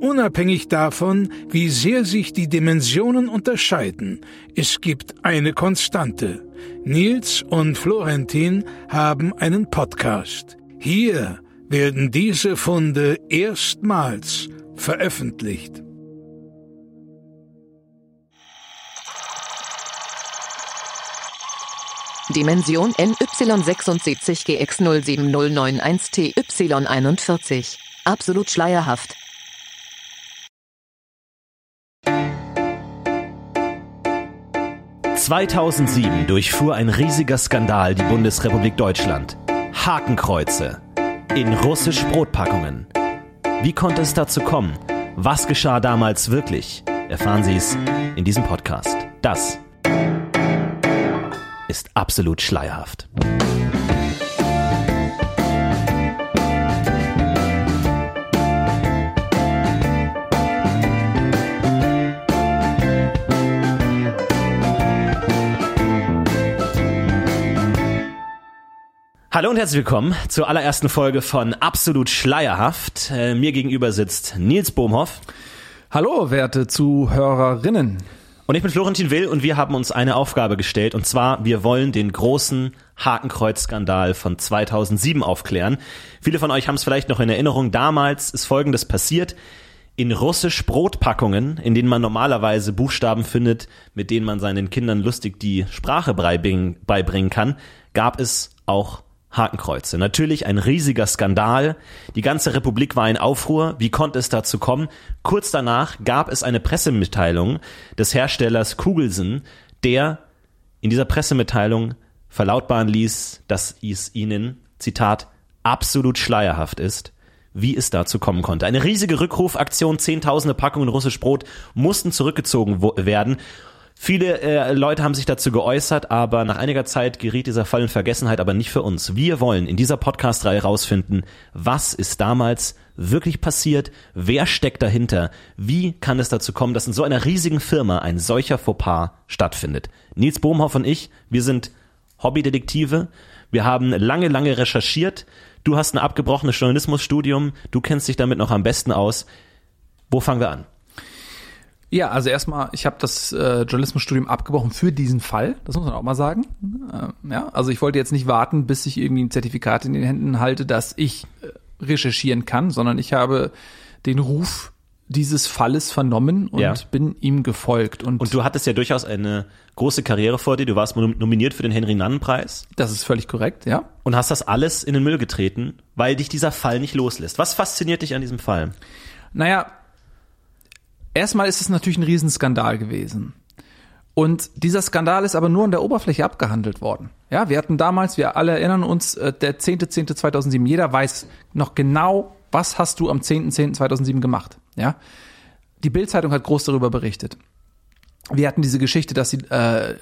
Unabhängig davon, wie sehr sich die Dimensionen unterscheiden, es gibt eine Konstante. Nils und Florentin haben einen Podcast. Hier werden diese Funde erstmals veröffentlicht. Dimension NY76GX07091TY41. Absolut schleierhaft. 2007 durchfuhr ein riesiger Skandal die Bundesrepublik Deutschland. Hakenkreuze in russisch Brotpackungen. Wie konnte es dazu kommen? Was geschah damals wirklich? Erfahren Sie es in diesem Podcast. Das ist absolut schleierhaft. Hallo und herzlich willkommen zur allerersten Folge von Absolut Schleierhaft. Äh, mir gegenüber sitzt Nils Bohmhoff. Hallo, werte Zuhörerinnen. Und ich bin Florentin Will und wir haben uns eine Aufgabe gestellt und zwar, wir wollen den großen Hakenkreuz-Skandal von 2007 aufklären. Viele von euch haben es vielleicht noch in Erinnerung, damals ist Folgendes passiert. In russisch Brotpackungen, in denen man normalerweise Buchstaben findet, mit denen man seinen Kindern lustig die Sprache beibringen kann, gab es auch Hakenkreuze. Natürlich ein riesiger Skandal. Die ganze Republik war in Aufruhr. Wie konnte es dazu kommen? Kurz danach gab es eine Pressemitteilung des Herstellers Kugelsen, der in dieser Pressemitteilung verlautbaren ließ, dass es ihnen, Zitat, absolut schleierhaft ist, wie es dazu kommen konnte. Eine riesige Rückrufaktion, zehntausende Packungen russisch Brot mussten zurückgezogen werden Viele äh, Leute haben sich dazu geäußert, aber nach einiger Zeit geriet dieser Fall in Vergessenheit, aber nicht für uns. Wir wollen in dieser Podcast-Reihe rausfinden, was ist damals wirklich passiert, wer steckt dahinter, wie kann es dazu kommen, dass in so einer riesigen Firma ein solcher Fauxpas stattfindet. Nils Bohmhoff und ich, wir sind Hobbydetektive, wir haben lange, lange recherchiert, du hast ein abgebrochenes Journalismusstudium, du kennst dich damit noch am besten aus. Wo fangen wir an? Ja, also erstmal, ich habe das äh, Journalismusstudium abgebrochen für diesen Fall, das muss man auch mal sagen. Äh, ja, also ich wollte jetzt nicht warten, bis ich irgendwie ein Zertifikat in den Händen halte, dass ich äh, recherchieren kann, sondern ich habe den Ruf dieses Falles vernommen und ja. bin ihm gefolgt. Und, und du hattest ja durchaus eine große Karriere vor dir. Du warst nominiert für den Henry-Nannen-Preis. Das ist völlig korrekt, ja. Und hast das alles in den Müll getreten, weil dich dieser Fall nicht loslässt. Was fasziniert dich an diesem Fall? Naja, erstmal ist es natürlich ein Riesenskandal gewesen. Und dieser Skandal ist aber nur an der Oberfläche abgehandelt worden. Ja, wir hatten damals, wir alle erinnern uns, äh, der 10.10.2007, jeder weiß noch genau, was hast du am 10.10.2007 gemacht. Ja, die Bildzeitung hat groß darüber berichtet. Wir hatten diese Geschichte, dass sie äh,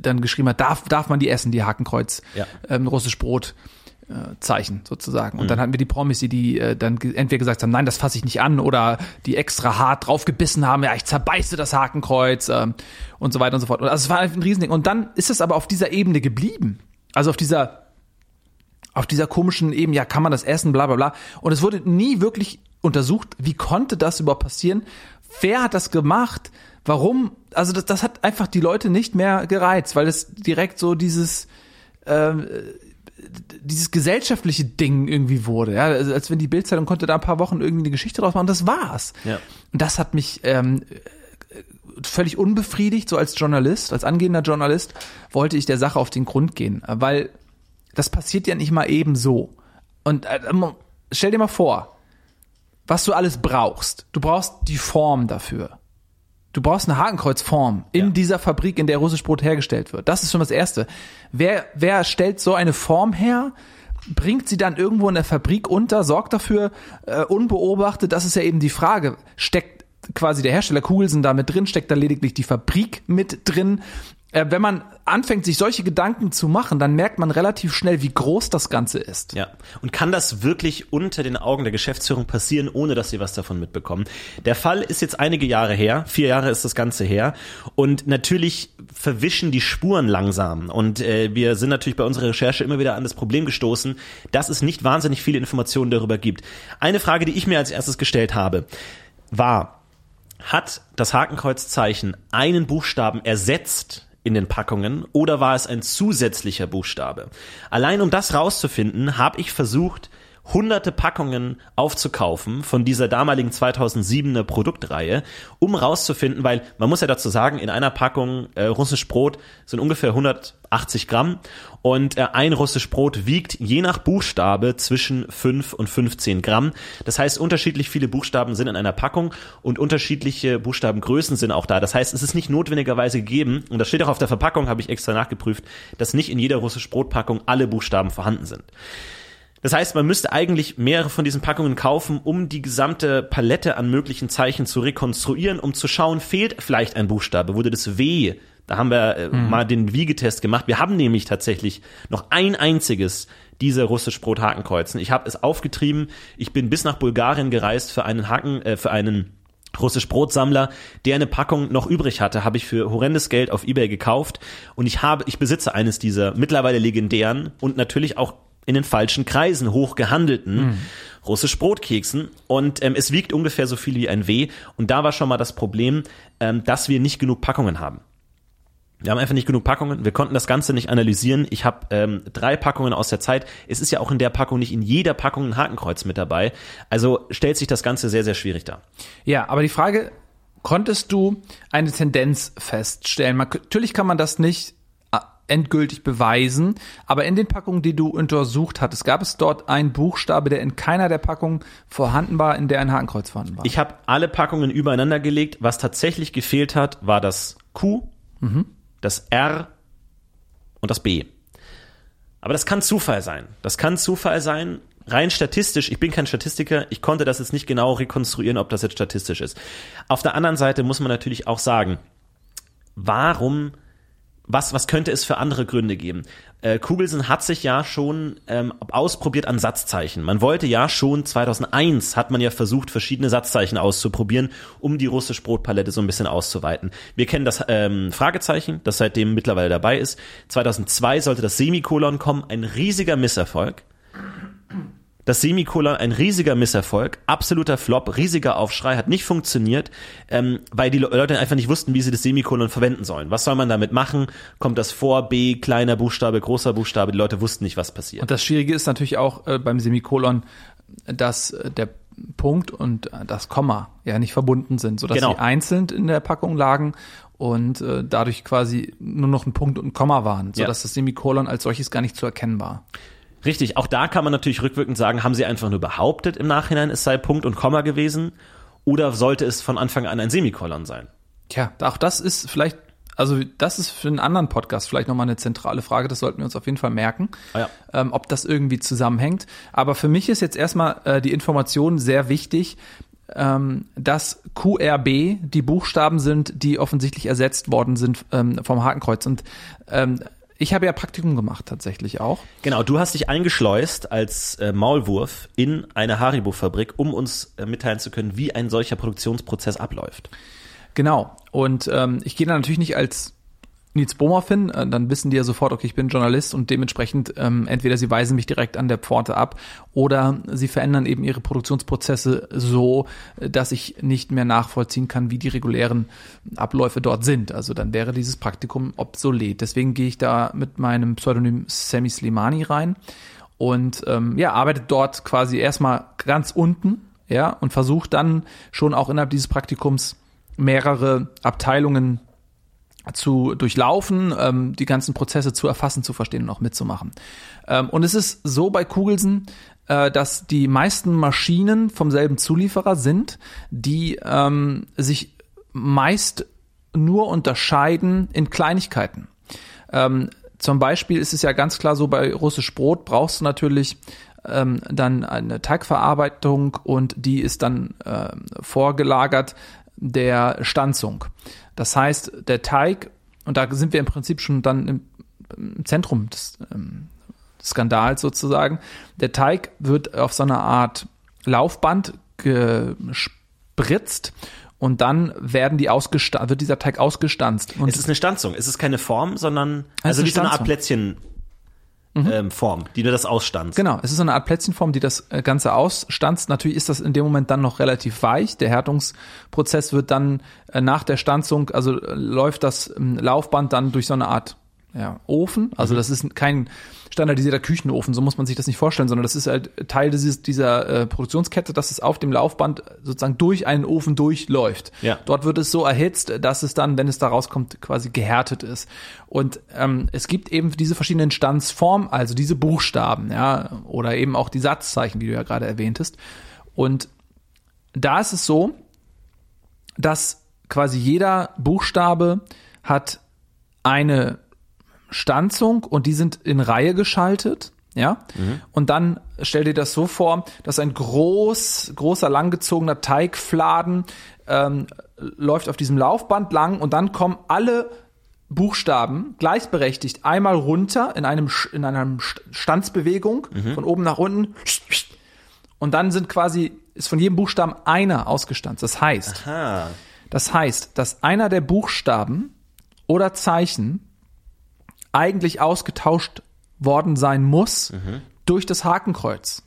dann geschrieben hat, darf, darf man die essen, die Hakenkreuz, ja. ähm, russisch Brot. Zeichen sozusagen. Und mhm. dann hatten wir die Promis, die, die äh, dann entweder gesagt haben, nein, das fasse ich nicht an, oder die extra hart draufgebissen haben, ja, ich zerbeiße das Hakenkreuz ähm, und so weiter und so fort. Also es war ein Riesending. Und dann ist es aber auf dieser Ebene geblieben. Also auf dieser auf dieser komischen Ebene, ja, kann man das essen, bla bla bla. Und es wurde nie wirklich untersucht, wie konnte das überhaupt passieren? Wer hat das gemacht? Warum? Also das, das hat einfach die Leute nicht mehr gereizt, weil es direkt so dieses äh, dieses gesellschaftliche Ding irgendwie wurde. Ja, also als wenn die Bildzeitung konnte da ein paar Wochen irgendwie eine Geschichte draus machen, das war's. Ja. Und das hat mich ähm, völlig unbefriedigt, so als Journalist, als angehender Journalist, wollte ich der Sache auf den Grund gehen, weil das passiert ja nicht mal eben so. Und äh, stell dir mal vor, was du alles brauchst. Du brauchst die Form dafür. Du brauchst eine Hakenkreuzform in ja. dieser Fabrik, in der russisch Brot hergestellt wird. Das ist schon das Erste. Wer, wer stellt so eine Form her? Bringt sie dann irgendwo in der Fabrik unter, sorgt dafür, äh, unbeobachtet, das ist ja eben die Frage. Steckt, quasi der Hersteller Kugelsen da mit drin, steckt da lediglich die Fabrik mit drin. Äh, wenn man anfängt, sich solche Gedanken zu machen, dann merkt man relativ schnell, wie groß das Ganze ist. Ja. Und kann das wirklich unter den Augen der Geschäftsführung passieren, ohne dass sie was davon mitbekommen? Der Fall ist jetzt einige Jahre her. Vier Jahre ist das Ganze her. Und natürlich verwischen die Spuren langsam. Und äh, wir sind natürlich bei unserer Recherche immer wieder an das Problem gestoßen, dass es nicht wahnsinnig viele Informationen darüber gibt. Eine Frage, die ich mir als erstes gestellt habe, war, hat das Hakenkreuzzeichen einen Buchstaben ersetzt in den Packungen oder war es ein zusätzlicher Buchstabe? Allein um das rauszufinden, habe ich versucht, hunderte Packungen aufzukaufen von dieser damaligen 2007er Produktreihe, um rauszufinden, weil man muss ja dazu sagen, in einer Packung äh, russisch Brot sind ungefähr 180 Gramm und äh, ein russisch Brot wiegt je nach Buchstabe zwischen 5 und 15 Gramm. Das heißt, unterschiedlich viele Buchstaben sind in einer Packung und unterschiedliche Buchstabengrößen sind auch da. Das heißt, es ist nicht notwendigerweise gegeben, und das steht auch auf der Verpackung, habe ich extra nachgeprüft, dass nicht in jeder russisch Brotpackung alle Buchstaben vorhanden sind. Das heißt, man müsste eigentlich mehrere von diesen Packungen kaufen, um die gesamte Palette an möglichen Zeichen zu rekonstruieren, um zu schauen, fehlt vielleicht ein Buchstabe, wurde das W da haben wir äh, mhm. mal den Wiegetest gemacht. Wir haben nämlich tatsächlich noch ein einziges dieser russisch Brot-Hakenkreuzen. Ich habe es aufgetrieben. Ich bin bis nach Bulgarien gereist für einen Haken, äh, für einen russisch Brotsammler, der eine Packung noch übrig hatte, habe ich für horrendes Geld auf eBay gekauft und ich habe, ich besitze eines dieser mittlerweile legendären und natürlich auch in den falschen Kreisen hoch gehandelten mhm. russisch Brotkeksen und ähm, es wiegt ungefähr so viel wie ein W und da war schon mal das Problem, ähm, dass wir nicht genug Packungen haben. Wir haben einfach nicht genug Packungen. Wir konnten das Ganze nicht analysieren. Ich habe ähm, drei Packungen aus der Zeit. Es ist ja auch in der Packung nicht in jeder Packung ein Hakenkreuz mit dabei. Also stellt sich das Ganze sehr, sehr schwierig dar. Ja, aber die Frage, konntest du eine Tendenz feststellen? Man, natürlich kann man das nicht endgültig beweisen, aber in den Packungen, die du untersucht hattest, gab es dort einen Buchstabe, der in keiner der Packungen vorhanden war, in der ein Hakenkreuz vorhanden war. Ich habe alle Packungen übereinander gelegt. Was tatsächlich gefehlt hat, war das Q. Mhm das R und das B. Aber das kann Zufall sein. Das kann Zufall sein, rein statistisch, ich bin kein Statistiker, ich konnte das jetzt nicht genau rekonstruieren, ob das jetzt statistisch ist. Auf der anderen Seite muss man natürlich auch sagen, warum was, was könnte es für andere Gründe geben? Äh, Kugelsen hat sich ja schon ähm, ausprobiert an Satzzeichen. Man wollte ja schon 2001 hat man ja versucht, verschiedene Satzzeichen auszuprobieren, um die russische Brotpalette so ein bisschen auszuweiten. Wir kennen das ähm, Fragezeichen, das seitdem mittlerweile dabei ist. 2002 sollte das Semikolon kommen, ein riesiger Misserfolg das Semikolon ein riesiger Misserfolg, absoluter Flop, riesiger Aufschrei, hat nicht funktioniert, ähm, weil die Leute einfach nicht wussten, wie sie das Semikolon verwenden sollen. Was soll man damit machen? Kommt das vor, B, kleiner Buchstabe, großer Buchstabe, die Leute wussten nicht, was passiert. Und das Schwierige ist natürlich auch äh, beim Semikolon, dass äh, der Punkt und äh, das Komma ja nicht verbunden sind, sodass genau. sie einzeln in der Packung lagen und äh, dadurch quasi nur noch ein Punkt und ein Komma waren, sodass ja. das Semikolon als solches gar nicht zu erkennen war. Richtig, auch da kann man natürlich rückwirkend sagen, haben sie einfach nur behauptet im Nachhinein, es sei Punkt und Komma gewesen oder sollte es von Anfang an ein Semikolon sein? Tja, auch das ist vielleicht, also das ist für einen anderen Podcast vielleicht nochmal eine zentrale Frage, das sollten wir uns auf jeden Fall merken, ah ja. ähm, ob das irgendwie zusammenhängt. Aber für mich ist jetzt erstmal äh, die Information sehr wichtig, ähm, dass QRB die Buchstaben sind, die offensichtlich ersetzt worden sind ähm, vom Hakenkreuz. Und ähm, ich habe ja Praktikum gemacht tatsächlich auch. Genau, du hast dich eingeschleust als äh, Maulwurf in eine Haribo-Fabrik, um uns äh, mitteilen zu können, wie ein solcher Produktionsprozess abläuft. Genau. Und ähm, ich gehe da natürlich nicht als Nils Bohmer äh, dann wissen die ja sofort, okay, ich bin Journalist und dementsprechend ähm, entweder sie weisen mich direkt an der Pforte ab oder sie verändern eben ihre Produktionsprozesse so, äh, dass ich nicht mehr nachvollziehen kann, wie die regulären Abläufe dort sind. Also dann wäre dieses Praktikum obsolet. Deswegen gehe ich da mit meinem Pseudonym Sammy Slimani rein und ähm, ja, arbeite dort quasi erstmal ganz unten, ja, und versuche dann schon auch innerhalb dieses Praktikums mehrere Abteilungen zu durchlaufen, ähm, die ganzen Prozesse zu erfassen, zu verstehen und auch mitzumachen. Ähm, und es ist so bei Kugelsen, äh, dass die meisten Maschinen vom selben Zulieferer sind, die ähm, sich meist nur unterscheiden in Kleinigkeiten. Ähm, zum Beispiel ist es ja ganz klar so, bei russisch Brot brauchst du natürlich ähm, dann eine Teigverarbeitung und die ist dann äh, vorgelagert der Stanzung. Das heißt, der Teig, und da sind wir im Prinzip schon dann im, im Zentrum des, ähm, Skandals sozusagen, der Teig wird auf so einer Art Laufband gespritzt und dann werden die ausgestanzt, wird dieser Teig ausgestanzt. Und Es ist eine Stanzung. Es ist keine Form, sondern Es also ist wie so eine Art Stanzung. Plätzchen ähm, Form, die nur das ausstanzt. Genau, es ist so eine Art Plätzchenform, die das äh, Ganze ausstanzt. Natürlich ist das in dem Moment dann noch relativ weich. Der Härtungsprozess wird dann äh, nach der Stanzung, also äh, läuft das ähm, Laufband dann durch so eine Art ja, Ofen. Also das ist kein standardisierter Küchenofen, so muss man sich das nicht vorstellen, sondern das ist halt Teil dieses, dieser äh, Produktionskette, dass es auf dem Laufband sozusagen durch einen Ofen durchläuft. Ja. Dort wird es so erhitzt, dass es dann, wenn es da rauskommt, quasi gehärtet ist. Und ähm, es gibt eben diese verschiedenen Stanzformen, also diese Buchstaben, ja, oder eben auch die Satzzeichen, wie du ja gerade erwähntest. Und da ist es so, dass quasi jeder Buchstabe hat eine Stanzung und die sind in Reihe geschaltet. Ja, und dann stell dir das so vor, dass ein groß, großer, langgezogener Teigfladen ähm, läuft auf diesem Laufband lang und dann kommen alle Buchstaben gleichberechtigt einmal runter in einem in einer St- Stanzbewegung von oben nach unten und dann sind quasi ist von jedem Buchstaben einer ausgestanzt. Das heißt, Ah, das heißt, dass einer der Buchstaben oder Zeichen eigentlich ausgetauscht worden sein muss durch das Hakenkreuz.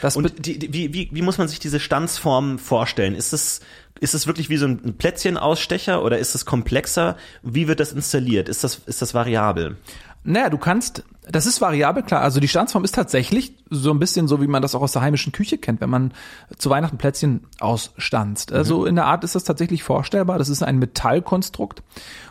Das Und die, die, wie, wie, wie muss man sich diese Stanzform vorstellen? Ist es, ist es wirklich wie so ein Plätzchenausstecher oder ist es komplexer? Wie wird das installiert? Ist das, ist das variabel? Naja, du kannst, das ist variabel, klar. Also die Stanzform ist tatsächlich so ein bisschen so, wie man das auch aus der heimischen Küche kennt, wenn man zu Weihnachten Plätzchen ausstanzt. Also in der Art ist das tatsächlich vorstellbar. Das ist ein Metallkonstrukt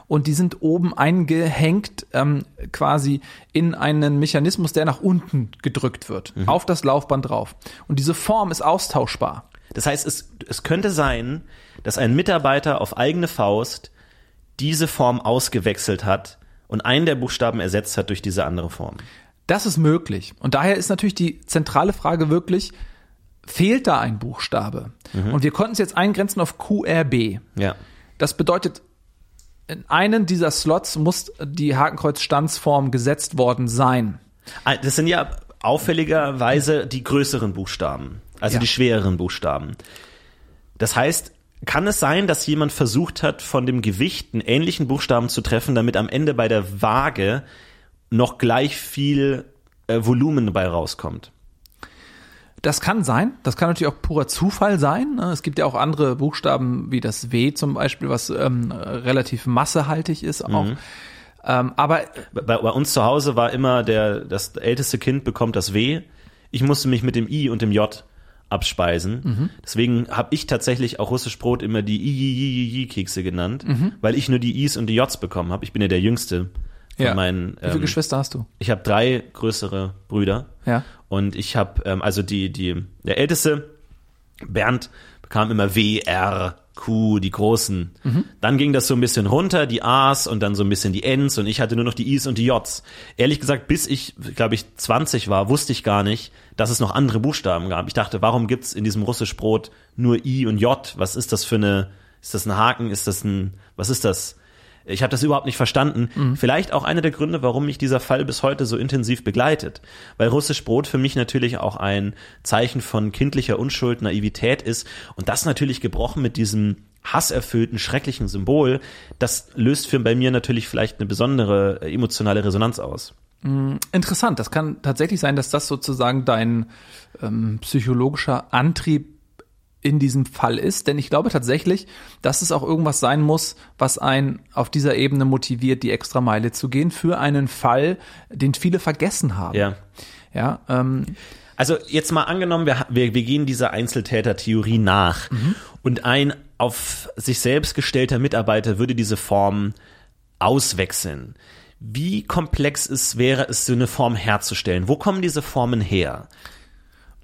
und die sind oben eingehängt ähm, quasi in einen Mechanismus, der nach unten gedrückt wird, auf das Laufband drauf. Und diese Form ist austauschbar. Das heißt, es, es könnte sein, dass ein Mitarbeiter auf eigene Faust diese Form ausgewechselt hat und einen der Buchstaben ersetzt hat durch diese andere Form. Das ist möglich. Und daher ist natürlich die zentrale Frage wirklich, fehlt da ein Buchstabe? Und wir konnten es jetzt eingrenzen auf QRB. Ja. Das bedeutet, in einen dieser Slots muss die Hakenkreuz-Stanzform gesetzt worden sein. Ah, Das sind ja auffälligerweise die größeren Buchstaben, also Ja. die schwereren Buchstaben. Das heißt, kann es sein, dass jemand versucht hat, von dem Gewicht einen ähnlichen Buchstaben zu treffen, damit am Ende bei der Waage noch gleich viel äh, Volumen dabei rauskommt? Das kann sein. Das kann natürlich auch purer Zufall sein. ne? Es gibt ja auch andere Buchstaben wie das W zum Beispiel, was ähm, relativ massehaltig ist auch. Ähm, aber Bei, bei uns zu Hause war immer der, das älteste Kind bekommt das W. Ich musste mich mit dem I und dem J abspeisen. Deswegen habe ich tatsächlich auch russisch Brot immer die I, I, I, I, I Kekse genannt, weil ich nur die Is und die Js bekommen habe. Ich bin ja der Jüngste von ja. meinen. wie viele Ähm, Geschwister hast du? ich habe drei größere Brüder. Ja. Und ich habe, ähm, also die, die, der älteste, Bernd, bekam immer W, R, Q, die großen. Dann ging das so ein bisschen runter, die A's und dann so ein bisschen die N's und ich hatte nur noch die I's und die J's. Ehrlich gesagt, bis ich, glaube ich, 20 war, wusste ich gar nicht, dass es noch andere Buchstaben gab. Ich dachte, warum gibt's in diesem russisch Brot nur I und J? Was ist das für eine, ist das ein Haken? Ist das ein, was ist das? Ich habe das überhaupt nicht verstanden. Vielleicht auch einer der Gründe, warum mich dieser Fall bis heute so intensiv begleitet. Weil russisch Brot für mich natürlich auch ein Zeichen von kindlicher Unschuld, Naivität ist. Und das natürlich gebrochen mit diesem hasserfüllten, schrecklichen Symbol, das löst für bei mir natürlich vielleicht eine besondere äh, emotionale Resonanz aus. Interessant. Das kann tatsächlich sein, dass das sozusagen dein ähm, psychologischer Antrieb in diesem Fall ist. Denn ich glaube tatsächlich, dass es auch irgendwas sein muss, was einen auf dieser Ebene motiviert, die extra Meile zu gehen für einen Fall, den viele vergessen haben. Ja. Ja, ähm, Also jetzt mal angenommen, wir, wir, wir gehen dieser Einzeltäter-Theorie nach und ein auf sich selbst gestellter Mitarbeiter würde diese Form auswechseln. Wie komplex es wäre es, so eine Form herzustellen? Wo kommen diese Formen her?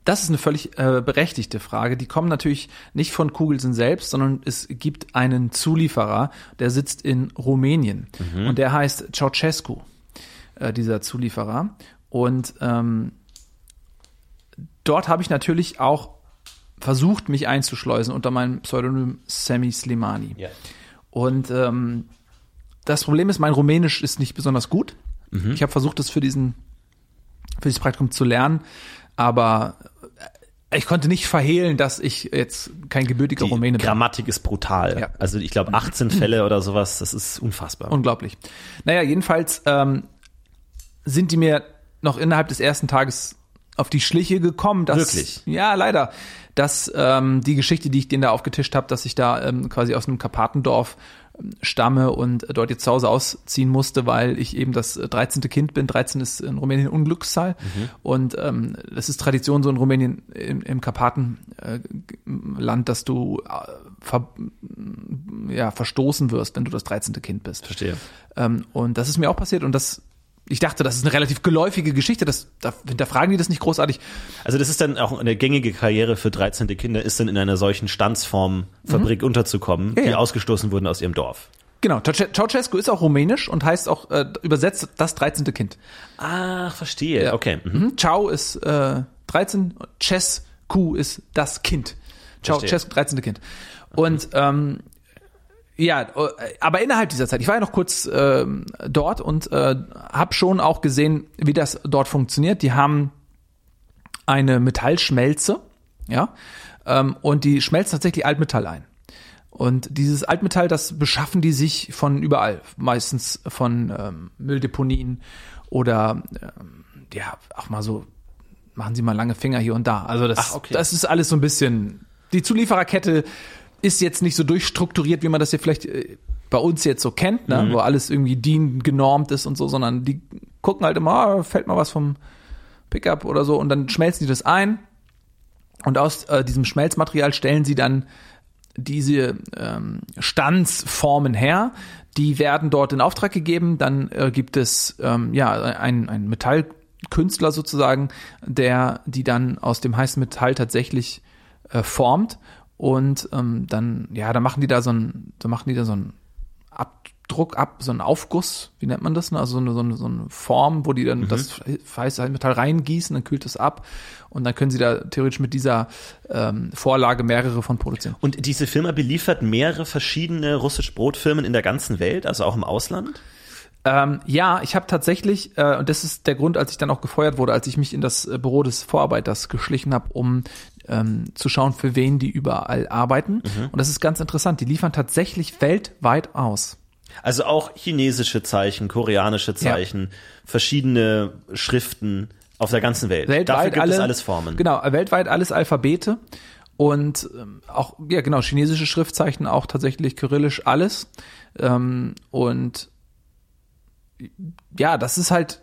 Das ist eine völlig äh, berechtigte Frage. Die kommen natürlich nicht von Kugelsen selbst, sondern es gibt einen Zulieferer, der sitzt in Rumänien und der heißt Ceausescu, äh, dieser Zulieferer. Und ähm, dort habe ich natürlich auch versucht, mich einzuschleusen unter meinem Pseudonym Sammy Slimani. Ja. Und ähm, das Problem ist, mein Rumänisch ist nicht besonders gut. Ich habe versucht, das für diesen für dieses Praktikum zu lernen, aber ich konnte nicht verhehlen, dass ich jetzt kein gebürtiger Die Rumäne bin. Grammatik ist brutal. Ja. Also ich glaube 18 Fälle oder sowas, das ist unfassbar. Unglaublich. Naja, jedenfalls ähm, sind die mir noch innerhalb des ersten Tages auf die Schliche gekommen. Dass, Wirklich? Ja, leider. Dass ähm, die Geschichte, die ich denen da aufgetischt habe, dass ich da ähm, quasi aus einem Karpatendorf stamme und dort jetzt zu Hause ausziehen musste, weil ich eben das äh, 13. Kind bin. 13 ist in Rumänien Unglückszahl. Und ähm, es ist Tradition so in Rumänien im, im Karpatenland, dass du äh, ver, ja, verstoßen wirst, wenn du das 13. Kind bist. Verstehe. Ähm, und das ist mir auch passiert und das, ich dachte, das ist eine relativ geläufige Geschichte, das, da hinterfragen die das nicht großartig. Also das ist dann auch eine gängige Karriere für 13. Kinder, ist dann in einer solchen Standsform-Fabrik unterzukommen, Ja, die ja. ausgestoßen wurden aus ihrem Dorf. Genau, Ceausescu ist auch rumänisch und heißt auch äh, übersetzt das 13. Kind. Ach, verstehe. Okay. Mhm. Mhm. Ciao ist äh, 13, Cescu ist das Kind. Ciao. Cescu, 13. Kind. Und ähm, ja, äh, aber innerhalb dieser Zeit, ich war ja noch kurz ähm, dort und äh, habe schon auch gesehen, wie das dort funktioniert. Die haben eine Metallschmelze, ja, ähm, und die schmelzen tatsächlich Altmetall ein. Und dieses Altmetall, das beschaffen die sich von überall, meistens von ähm, Mülldeponien oder ähm, ja, auch mal so, machen sie mal lange Finger hier und da. Also das, Ach, okay. das ist alles so ein bisschen, die Zuliefererkette ist jetzt nicht so durchstrukturiert, wie man das hier vielleicht äh, bei uns jetzt so kennt, ne? wo alles irgendwie DIN genormt ist und so, sondern die gucken halt immer, ah, fällt mal was vom Pickup oder so und dann schmelzen die das ein und aus äh, diesem Schmelzmaterial stellen sie dann diese ähm, Stanzformen her. Die werden dort in Auftrag gegeben. Dann äh, gibt es ähm, ja ein, ein Metallkünstler sozusagen, der die dann aus dem heißen Metall tatsächlich äh, formt. Und ähm, dann, ja, da machen die da so ein, da machen die da so ein Abdruck ab, so ein Aufguss, wie nennt man das? Ne? Also so eine, so eine, so eine Form, wo die dann das heiße Metall reingießen, dann kühlt es ab und dann können sie da theoretisch mit dieser ähm, Vorlage mehrere von produzieren. Und diese Firma beliefert mehrere verschiedene russisch Brotfirmen in der ganzen Welt, also auch im Ausland? Ähm, ja, ich habe tatsächlich, äh, und das ist der Grund, als ich dann auch gefeuert wurde, als ich mich in das äh, Büro des Vorarbeiters geschlichen habe, um ähm, zu schauen, für wen die überall arbeiten. Und das ist ganz interessant. Die liefern tatsächlich weltweit aus. Also auch chinesische Zeichen, koreanische Zeichen, verschiedene Schriften auf der ganzen Welt. Weltweit Dafür gibt alle, es alles Formen. Genau, weltweit alles Alphabete und ähm, auch, ja genau, chinesische Schriftzeichen, auch tatsächlich kyrillisch alles. Ähm, und ja, das ist halt,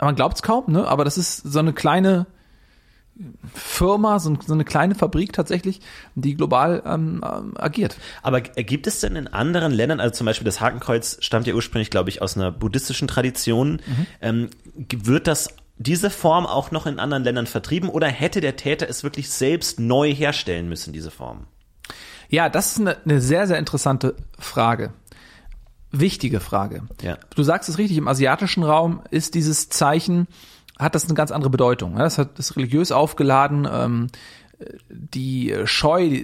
man glaubt es kaum, ne? aber das ist so eine kleine Firma, so, eine kleine Fabrik tatsächlich, die global ähm, ähm, agiert. Aber gibt es denn in anderen Ländern, also zum Beispiel das Hakenkreuz stammt ja ursprünglich, glaube ich, aus einer buddhistischen Tradition, Mhm. ähm, wird das diese Form auch noch in anderen Ländern vertrieben oder hätte der Täter es wirklich selbst neu herstellen müssen, diese Form? Ja, das ist eine, eine sehr, sehr interessante Frage. Wichtige Frage. Ja. Du sagst es richtig, im asiatischen Raum ist dieses Zeichen, hat das eine ganz andere Bedeutung. Ja, Das hat das religiös aufgeladen, ähm, die Scheu,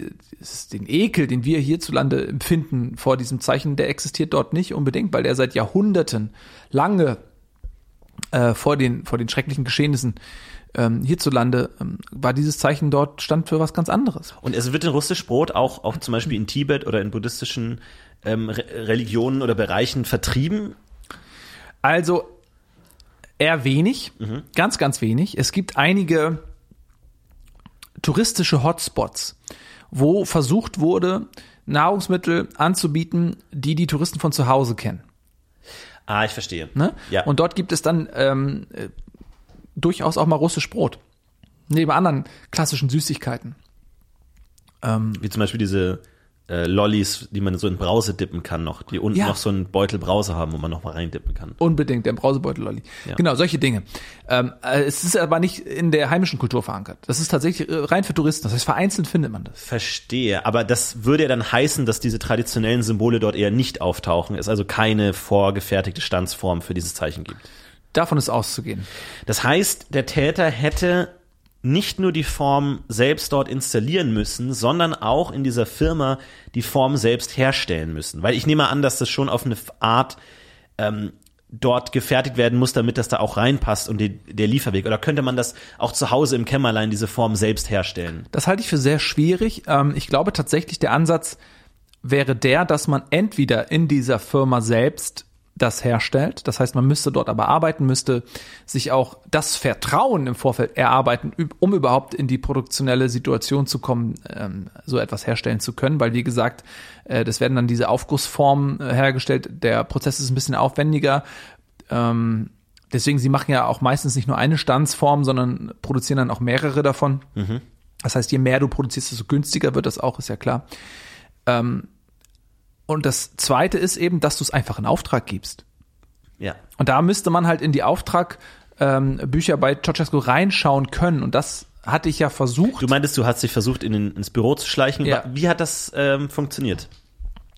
den Ekel, den wir hierzulande empfinden vor diesem Zeichen, der existiert dort nicht unbedingt, weil der seit Jahrhunderten lange äh, vor den vor den schrecklichen Geschehnissen ähm, hierzulande ähm, war dieses Zeichen dort stand für was ganz anderes. Und es wird in russisch Brot auch, auch zum Beispiel in Tibet oder in buddhistischen ähm, Re Religionen oder Bereichen vertrieben? Also eher wenig, ganz, ganz wenig. Es gibt einige touristische Hotspots, wo versucht wurde, Nahrungsmittel anzubieten, die die Touristen von zu Hause kennen. Ah, ich verstehe. Ne? Ja. Und dort gibt es dann ähm, äh, durchaus auch mal russisch Brot. Neben anderen klassischen Süßigkeiten. Wie zum Beispiel diese äh, Lollis, die man so in Brause dippen kann noch, die unten Ja. noch so einen Beutel Brause haben, wo man noch mal reindippen kann. Unbedingt, der Brausebeutel-Lolli. Ja. Genau, solche Dinge. Ähm, äh, es ist aber nicht in der heimischen Kultur verankert. Das ist tatsächlich äh, rein für Touristen. Das heißt, vereinzelt findet man das. Verstehe, aber das würde ja dann heißen, dass diese traditionellen Symbole dort eher nicht auftauchen, es also keine vorgefertigte Standsform für dieses Zeichen gibt. Davon ist auszugehen. Das heißt, der Täter hätte nicht nur die Form selbst dort installieren müssen, sondern auch in dieser Firma die Form selbst herstellen müssen. Weil ich nehme an, dass das schon auf eine Art ähm, dort gefertigt werden muss, damit das da auch reinpasst und die, der Lieferweg. Oder könnte man das auch zu Hause im Kämmerlein, diese Form selbst herstellen? Das halte ich für sehr schwierig. Ähm, ich glaube tatsächlich, der Ansatz wäre der, dass man entweder in dieser Firma selbst das herstellt. Das heißt, man müsste dort aber arbeiten, müsste sich auch das Vertrauen im Vorfeld erarbeiten, um überhaupt in die produktionelle Situation zu kommen, ähm, so etwas herstellen zu können. Weil, wie gesagt, äh, das werden dann diese Aufgussformen äh, hergestellt. Der Prozess ist ein bisschen aufwendiger. Ähm, deswegen, sie machen ja auch meistens nicht nur eine Stanzform, sondern produzieren dann auch mehrere davon. Mhm. Das heißt, je mehr du produzierst, desto günstiger wird das auch, ist ja klar. Ähm, und das zweite ist eben, dass du es einfach in Auftrag gibst. Ja. Und da müsste man halt in die Auftragbücher ähm, bei Ceausescu reinschauen können. Und das hatte ich ja versucht. Du meintest, du hast dich versucht, in den, ins Büro zu schleichen. Ja. Wie hat das ähm, funktioniert?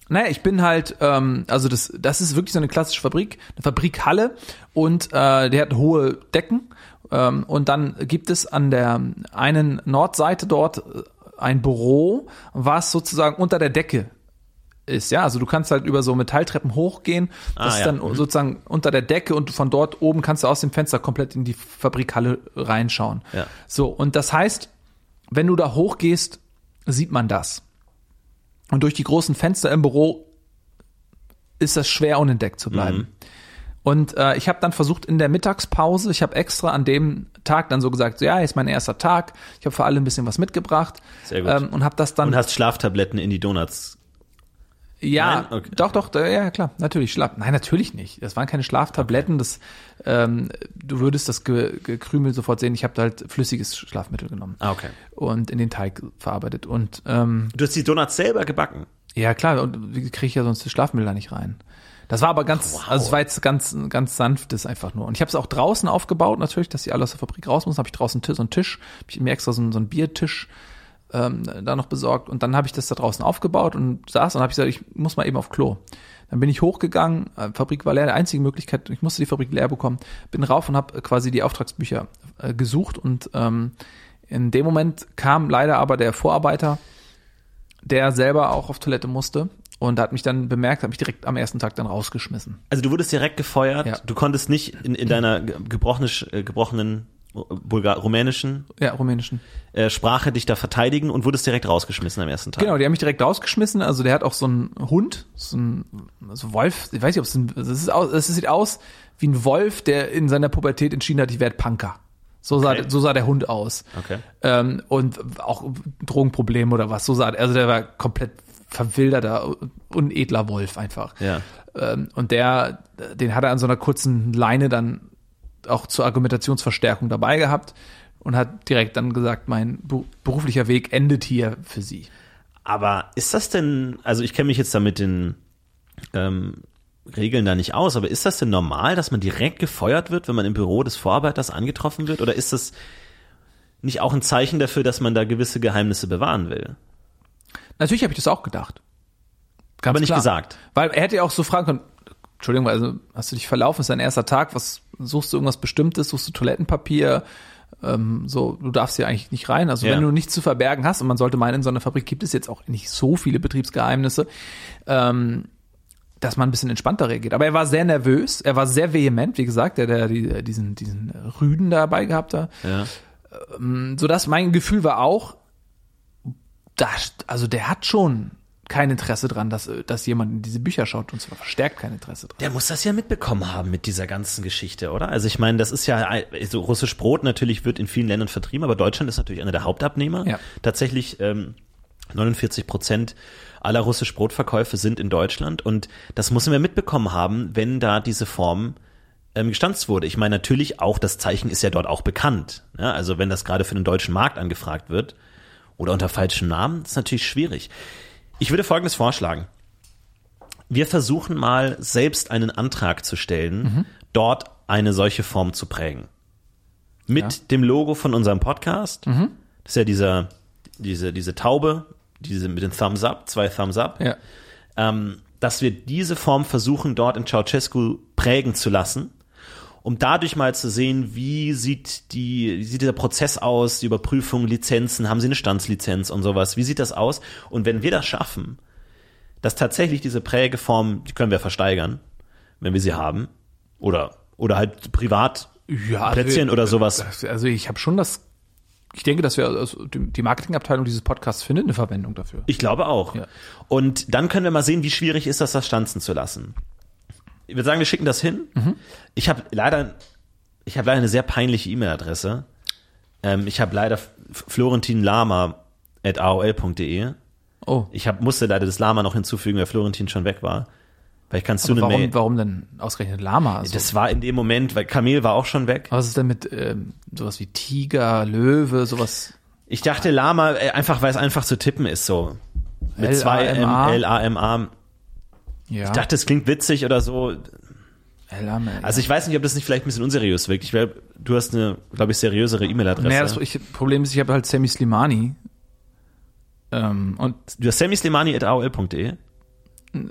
Naja, ich bin halt, ähm, also das, das ist wirklich so eine klassische Fabrik, eine Fabrikhalle und äh, der hat hohe Decken ähm, und dann gibt es an der einen Nordseite dort äh, ein Büro, was sozusagen unter der Decke ist, ja. Also du kannst halt über so Metalltreppen hochgehen, das Ah, ist ja. dann Mhm. sozusagen unter der Decke und von dort oben kannst du aus dem Fenster komplett in die Fabrikhalle reinschauen. Ja. So, und das heißt, wenn du da hochgehst, sieht man das. Und durch die großen Fenster im Büro ist das schwer unentdeckt zu bleiben. Mhm. Und äh, ich habe dann versucht in der Mittagspause, ich habe extra an dem Tag dann so gesagt, so, ja, ist mein erster Tag, ich habe für alle ein bisschen was mitgebracht Sehr gut. Ähm, und habe das dann Und hast Schlaftabletten in die Donuts. Ja? Okay. doch, doch, ja klar, natürlich Schlaf. Nein, natürlich nicht. Das waren keine Schlaftabletten. Das, ähm, du würdest das Ge Gekrümel sofort sehen. Ich habe da halt flüssiges Schlafmittel genommen Ah, okay. und in den Teig verarbeitet. Und ähm, Du hast die Donuts selber gebacken. ja klar, und wie kriege ich ja sonst das Schlafmittel da nicht rein? Das war aber ganz, Wow. also es war jetzt ganz, ganz sanftes einfach nur. Und ich habe es auch draußen aufgebaut, natürlich, dass die alle aus der Fabrik raus müssen. Habe ich draußen so einen Tisch, hab ich mir extra so einen, so einen Biertisch ähm, da noch besorgt. Und dann habe ich das da draußen aufgebaut und saß und habe ich gesagt, ich muss mal eben auf Klo. Dann bin ich hochgegangen, äh, Fabrik war leer, die einzige Möglichkeit, ich musste die Fabrik leer bekommen, bin rauf und habe quasi die Auftragsbücher äh, gesucht und ähm, in dem Moment kam leider aber der Vorarbeiter, der selber auch auf Toilette musste und hat mich dann bemerkt, hat mich direkt am ersten Tag dann rausgeschmissen. Also du wurdest direkt gefeuert. Ja. Du konntest nicht in, in deiner äh, gebrochenen Bulgar rumänischen Ja, rumänischen. äh, Sprache dich da verteidigen und wurdest direkt rausgeschmissen am ersten Tag. Genau, die haben mich direkt rausgeschmissen. Also der hat auch so einen Hund, so ein so Wolf. Ich weiß nicht, ob es ein, es ist aus, es sieht aus wie ein Wolf, der in seiner Pubertät entschieden hat, ich werde Punker. So sah, Okay. so sah der Hund aus. Okay. Ähm, und auch Drogenprobleme oder was. So sah, also der war komplett verwilderter, unedler Wolf einfach. Ja. Ähm, und der, den hat er an so einer kurzen Leine dann auch zur Argumentationsverstärkung dabei gehabt und hat direkt dann gesagt, mein beruflicher Weg endet hier für Sie. Aber ist das denn, also ich kenne mich jetzt da mit den ähm, Regeln da nicht aus, aber ist das denn normal, dass man direkt gefeuert wird, wenn man im Büro des Vorarbeiters angetroffen wird? Oder ist das nicht auch ein Zeichen dafür, dass man da gewisse Geheimnisse bewahren will? Natürlich habe ich das auch gedacht. Ganz Aber nicht gesagt. Weil er hätte ja auch so fragen können, Entschuldigung, also hast du dich verlaufen, ist dein erster Tag, was suchst du irgendwas Bestimmtes, suchst du Toilettenpapier, ähm, so, du darfst hier eigentlich nicht rein. Also Ja. wenn du nichts zu verbergen hast, und man sollte meinen, in so einer Fabrik gibt es jetzt auch nicht so viele Betriebsgeheimnisse, ähm, dass man ein bisschen entspannter reagiert. Aber er war sehr nervös, er war sehr vehement, wie gesagt, der, der die, diesen, diesen Rüden dabei gehabt hat Ja. so dass mein Gefühl war auch, das, also der hat schon kein Interesse dran, dass, dass jemand in diese Bücher schaut und zwar verstärkt kein Interesse dran. Der muss das ja mitbekommen haben mit dieser ganzen Geschichte, oder? Also ich meine, das ist ja, also russisch Brot natürlich wird in vielen Ländern vertrieben, aber Deutschland ist natürlich einer der Hauptabnehmer. Ja. Tatsächlich ähm, 49 Prozent aller russisch Brotverkäufe sind in Deutschland und das müssen wir mitbekommen haben, wenn da diese Form ähm, gestanzt wurde. Ich meine, natürlich auch, das Zeichen ist ja dort auch bekannt. Ja, also wenn das gerade für den deutschen Markt angefragt wird oder unter falschem Namen, ist natürlich schwierig. Ich würde Folgendes vorschlagen. Wir versuchen mal selbst einen Antrag zu stellen, dort eine solche Form zu prägen. Mit Ja. dem Logo von unserem Podcast. Das ist ja dieser, diese, diese Taube, diese mit den Thumbs Up, zwei Thumbs Up Ja. ähm, dass wir diese Form versuchen, dort in Ceausescu prägen zu lassen um dadurch mal zu sehen, wie sieht die, wie sieht dieser Prozess aus, die Überprüfung, Lizenzen, haben sie eine Standslizenz und sowas, wie sieht das aus? Und wenn wir das schaffen, dass tatsächlich diese Prägeform, die können wir versteigern, wenn wir sie haben, oder, oder halt privat Ja, Plätzchen also, oder sowas. Also ich habe schon das, ich denke, dass wir, also die die Marketingabteilung dieses Podcasts findet eine Verwendung dafür. Ich glaube auch. Ja. Und dann können wir mal sehen, wie schwierig ist das, das stanzen zu lassen. Ich würde sagen, wir schicken das hin. Mhm. Ich habe leider, ich habe leider eine sehr peinliche E-Mail-Adresse. Ähm, ich habe leider florentinlama.aol.de. Oh, Ich hab, musste leider das Lama noch hinzufügen, weil Florentin schon weg war. Weil kannst du aber eine warum, Mail. warum denn ausgerechnet Lama? Also, Das war in dem Moment, weil Kamel war auch schon weg. was ist denn mit ähm, sowas wie Tiger, Löwe, sowas? Ich dachte Lama, äh, einfach weil es einfach zu tippen ist so. Mit zwei M, L-A-M-A. Ja, Ich dachte, es klingt witzig oder so. Lama. Also ich weiß nicht, ob das nicht vielleicht ein bisschen unseriös wirkt. Ich glaube, du hast eine, glaube ich, seriösere E-Mail-Adresse. naja, das ich, Problem ist, ich habe halt Sammy Slimani. Ähm, und du hast sammyslimani.aol.de.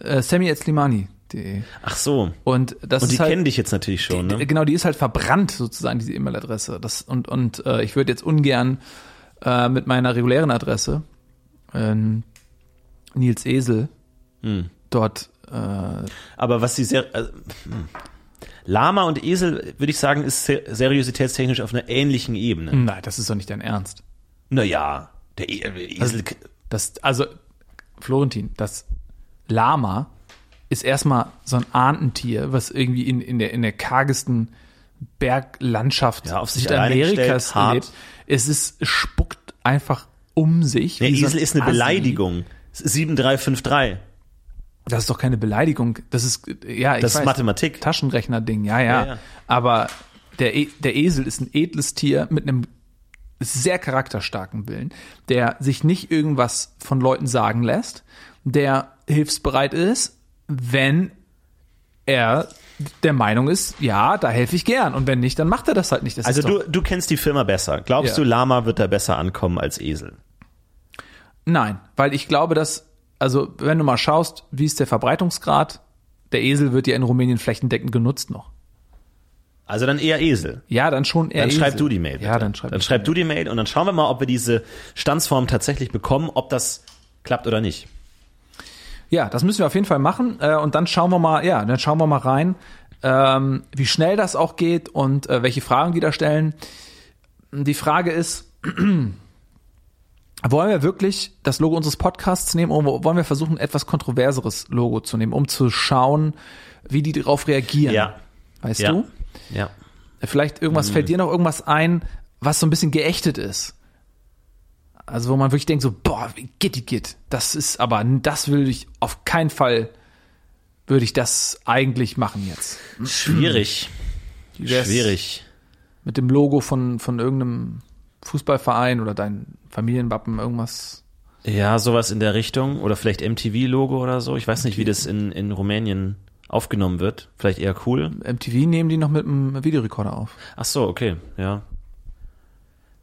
äh, Sammy.slimani.de. Ach so. Und das Und die halt, kennen dich jetzt natürlich schon, Die- ne? Genau, die ist halt verbrannt sozusagen, diese E-Mail-Adresse. Das, und und äh, ich würde jetzt ungern äh, mit meiner regulären Adresse, ähm, Nils Esel, Hm. dort, äh, Aber was die sehr, also, hm. Lama und Esel, würde ich sagen, ist ser seriositätstechnisch auf einer ähnlichen Ebene. nein, das ist doch nicht dein Ernst. Naja, der e Esel, Das, also, Florentin, das Lama ist erstmal so ein Ahnentier, was irgendwie in, in, der, in der kargesten Berglandschaft Ja, auf Südamerikas lebt. Es ist, spuckt einfach um sich. der Esel ist eine. Beleidigung. 7353. Das ist doch keine Beleidigung. Das ist, ja, ich Das ist weiß, Mathematik. Taschenrechner-Ding, ja, ja, Ja. Aber der, e der Esel ist ein edles Tier mit einem sehr charakterstarken Willen, der sich nicht irgendwas von Leuten sagen lässt, der hilfsbereit ist, wenn er der Meinung ist, ja, da helfe ich gern. Und wenn nicht, dann macht er das halt nicht. Das Also ist du, du kennst die Firma besser. Glaubst Ja. du, Lama wird da besser ankommen als Esel? Nein, weil ich glaube, dass, also wenn du mal schaust, wie ist der Verbreitungsgrad, der Esel wird ja in Rumänien flächendeckend genutzt noch. Also dann eher Esel. Ja, dann schon eher Dann schreib Esel. du die Mail. Bitte. Ja, dann schreib Dann schreib du die Mail und dann schauen wir mal, ob wir diese Standsform tatsächlich bekommen, ob das klappt oder nicht. Ja, das müssen wir auf jeden Fall machen. Äh, und dann schauen wir mal, ja, dann schauen wir mal rein, ähm, wie schnell das auch geht und äh, welche Fragen die da stellen. Die Frage ist, wollen wir wirklich das Logo unseres Podcasts nehmen oder wollen wir versuchen, ein etwas kontroverseres Logo zu nehmen, um zu schauen, wie die darauf reagieren? Ja. Weißt Ja. du? Ja. Vielleicht irgendwas, fällt dir noch irgendwas ein, was so ein bisschen geächtet ist? Also wo man wirklich denkt so, boah, wie gitti git. Das ist aber, das will ich auf keinen Fall, würde ich das eigentlich machen jetzt. Schwierig. Schwierig. Mit dem Logo von, von irgendeinem Fußballverein oder dein Familienwappen, irgendwas. Ja, sowas in der Richtung. Oder vielleicht MTV-Logo oder so. Ich weiß nicht, wie das in, in Rumänien aufgenommen wird. Vielleicht eher cool. MTV nehmen die noch mit einem Videorekorder auf. Ach so, okay, ja.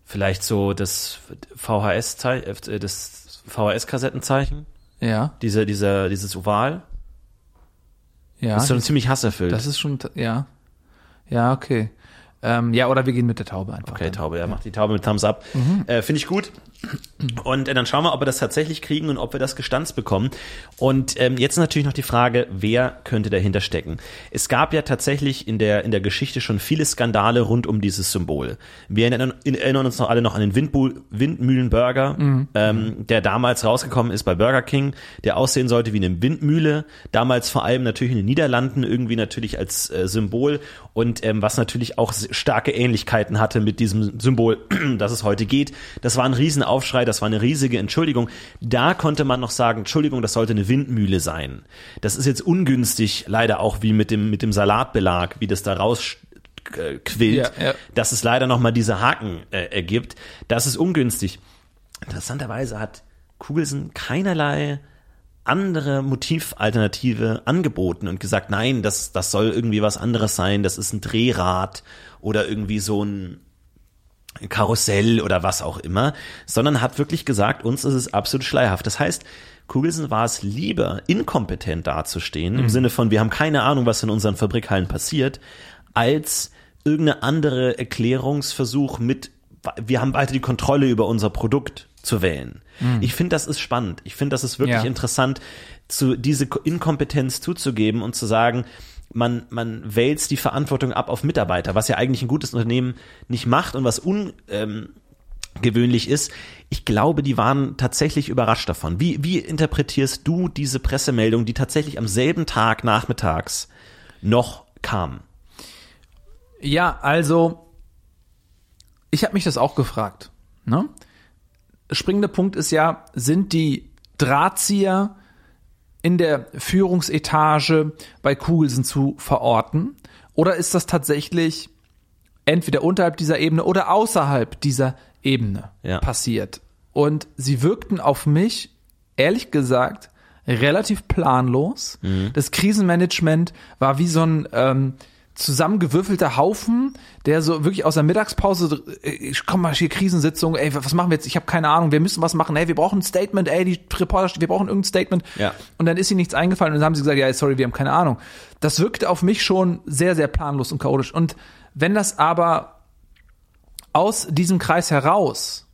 Vielleicht so das VHS, äh, das VHS-Kassettenzeichen. Ja, Diese, dieser, dieses Oval. ja. Das ist schon ziemlich hasserfüllt. das ist schon, ja. Ja, okay. Ähm, ja, oder wir gehen mit der Taube einfach. Okay, dann. Taube, ja, macht die Taube mit Thumbs up. Äh, Finde ich gut. Und äh, dann schauen wir, ob wir das tatsächlich kriegen und ob wir das gestanzt bekommen. Und ähm, jetzt natürlich noch die Frage, wer könnte dahinter stecken? Es gab ja tatsächlich in der, in der Geschichte schon viele Skandale rund um dieses Symbol. Wir erinnern, erinnern uns noch alle noch an den Windbu Windmühlenburger, ähm, der damals rausgekommen ist bei Burger King, der aussehen sollte wie eine Windmühle. Damals vor allem natürlich in den Niederlanden irgendwie natürlich als äh, Symbol und ähm, was natürlich auch starke Ähnlichkeiten hatte mit diesem Symbol, das es heute geht. Das war ein Riesenaufschrei, das war eine riesige Entschuldigung. Da konnte man noch sagen, Entschuldigung, das sollte eine Windmühle sein. Das ist jetzt ungünstig, leider auch wie mit dem, mit dem Salatbelag, wie das da raus äh, quillt, Ja, ja. dass es leider noch mal diese Haken äh, ergibt. Das ist ungünstig. Interessanterweise hat Kugelsen keinerlei andere Motivalternative angeboten und gesagt, nein, das, das soll irgendwie was anderes sein, das ist ein Drehrad oder irgendwie so ein Karussell oder was auch immer, sondern hat wirklich gesagt, uns ist es absolut schleierhaft. Das heißt, Kugelsen war es lieber, inkompetent dazustehen, im Sinne von, wir haben keine Ahnung, was in unseren Fabrikhallen passiert, als irgendeine andere Erklärungsversuch mit, wir haben weiter die Kontrolle über unser Produkt zu wählen. Ich finde, das ist spannend. Ich finde, das ist wirklich Ja. interessant, zu diese Inkompetenz zuzugeben und zu sagen, man, man wälzt die Verantwortung ab auf Mitarbeiter, was ja eigentlich ein gutes Unternehmen nicht macht und was un, ähm, ist. Ich glaube, die waren tatsächlich überrascht davon. Wie, wie interpretierst du diese Pressemeldung, die tatsächlich am selben Tag nachmittags noch kam? Ja, also ich habe mich das auch gefragt. Ne? Springender Punkt ist ja, sind die Drahtzieher in der Führungsetage bei Kugelsen zu verorten? Oder ist das tatsächlich entweder unterhalb dieser Ebene oder außerhalb dieser Ebene Ja. passiert? Und sie wirkten auf mich, ehrlich gesagt, relativ planlos. Das Krisenmanagement war wie so ein ähm, zusammengewürfelter Haufen, der so wirklich aus der Mittagspause, äh, ich komm mal hier Krisensitzung, ey, was machen wir jetzt? Ich habe keine Ahnung, wir müssen was machen, ey, wir brauchen ein Statement, ey, die Reporter, wir brauchen irgendein Statement. Ja. Und dann ist ihnen nichts eingefallen und dann haben sie gesagt, ja, sorry, wir haben keine Ahnung. Das wirkte auf mich schon sehr, sehr planlos und chaotisch. Und wenn das aber aus diesem Kreis heraus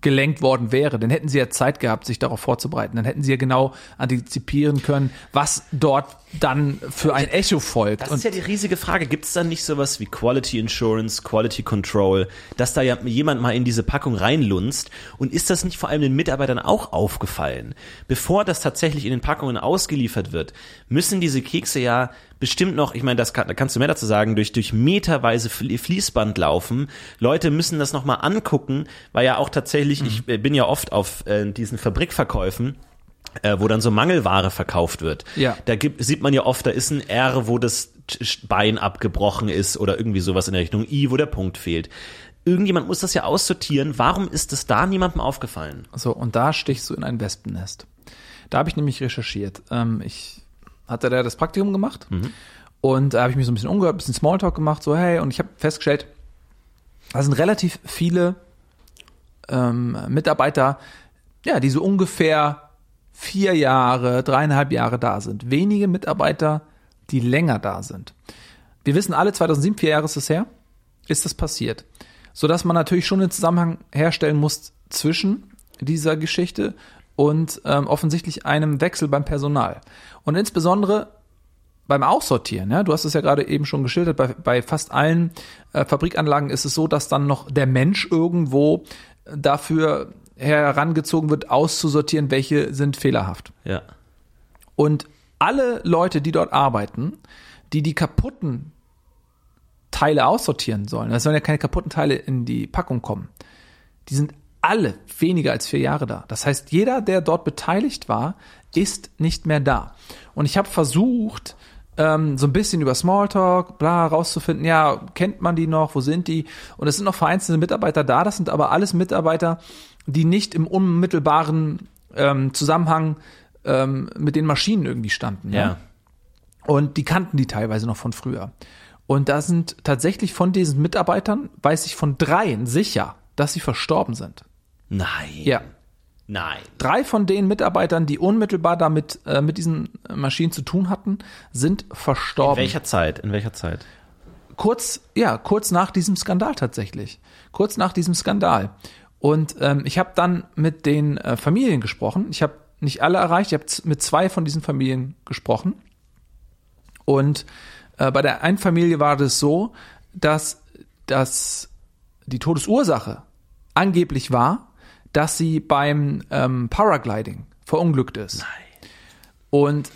gelenkt worden wäre, dann hätten sie ja Zeit gehabt, sich darauf vorzubereiten. Dann hätten sie ja genau antizipieren können, was dort dann für ein Echo folgt. Das Und ist ja die riesige Frage. Gibt es dann nicht sowas wie Quality Insurance, Quality Control, dass da ja jemand mal in diese Packung reinlunzt? Und ist das nicht vor allem den Mitarbeitern auch aufgefallen? Bevor das tatsächlich in den Packungen ausgeliefert wird, müssen diese Kekse ja bestimmt noch, ich meine, das kann, da kannst du mehr dazu sagen, durch, durch meterweise Flie- Fließband laufen. Leute müssen das nochmal angucken, weil ja auch tatsächlich, ich äh, bin ja oft auf äh, diesen Fabrikverkäufen, äh, wo dann so Mangelware verkauft wird. Ja. Da gibt, sieht man ja oft, da ist ein R, wo das Bein abgebrochen ist oder irgendwie sowas in der Richtung I, wo der Punkt fehlt. Irgendjemand muss das ja aussortieren. Warum ist es da niemandem aufgefallen? So, und da stichst du in ein Wespennest. Da habe ich nämlich recherchiert. Ähm, ich hatte da das Praktikum gemacht und da habe ich mich so ein bisschen umgehört, ein bisschen Smalltalk gemacht, so hey, und ich habe festgestellt, da sind relativ viele ähm, Mitarbeiter, ja, die so ungefähr vier Jahre, dreieinhalb Jahre da sind. Wenige Mitarbeiter, die länger da sind. Wir wissen alle, 2007, vier Jahre ist es her, ist das passiert. Sodass man natürlich schon einen Zusammenhang herstellen muss zwischen dieser Geschichte und ähm, offensichtlich einem Wechsel beim Personal. Und insbesondere beim Aussortieren, ja, du hast es ja gerade eben schon geschildert, bei, bei fast allen äh, Fabrikanlagen ist es so, dass dann noch der Mensch irgendwo dafür herangezogen wird, auszusortieren, welche sind fehlerhaft. Ja. Und alle Leute, die dort arbeiten, die die kaputten Teile aussortieren sollen, es sollen ja keine kaputten Teile in die Packung kommen, die sind alle weniger als vier Jahre da. Das heißt, jeder, der dort beteiligt war, ist nicht mehr da. Und ich habe versucht, ähm, so ein bisschen über Smalltalk, bla, rauszufinden, ja, kennt man die noch, wo sind die? Und es sind noch vereinzelte Mitarbeiter da, das sind aber alles Mitarbeiter, die nicht im unmittelbaren ähm, Zusammenhang ähm, mit den Maschinen irgendwie standen. Ja. Und die kannten die teilweise noch von früher. Und da sind tatsächlich von diesen Mitarbeitern, weiß ich von dreien sicher, dass sie verstorben sind. Nein. Ja. Nein. Drei von den Mitarbeitern, die unmittelbar damit äh, mit diesen Maschinen zu tun hatten, sind In verstorben. welcher Zeit? In welcher Zeit? kurz, ja, kurz nach diesem Skandal tatsächlich. Kurz nach diesem Skandal. Und ähm, ich habe dann mit den äh, Familien gesprochen. Ich habe nicht alle erreicht, ich habe mit zwei von diesen Familien gesprochen. Und äh, bei der einen Familie war das so, dass, dass die Todesursache angeblich war, dass sie beim ähm, Paragliding verunglückt ist. Nein. Und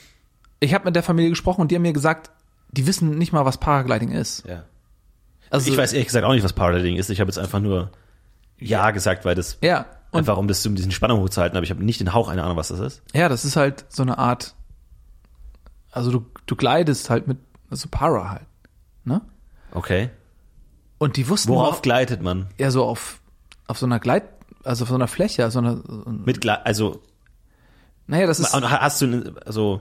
ich habe mit der Familie gesprochen und die haben mir gesagt, die wissen nicht mal, was Paragliding ist. Ja. Also ich weiß ehrlich gesagt auch nicht, was Paragliding ist. Ich habe jetzt einfach nur Ja gesagt, weil das Ja, und einfach um das um diesen Spannung hochzuhalten, aber ich habe nicht den Hauch eine Ahnung, was das ist. ja, das ist halt so eine Art, also du, du gleitest halt mit, also Para halt, ne? Okay. Und die wussten Worauf überhaupt- gleitet man? ja so auf, auf so einer Gleit, also so einer Fläche, so einer, Mit Gle also naja, das ist, hast du eine- also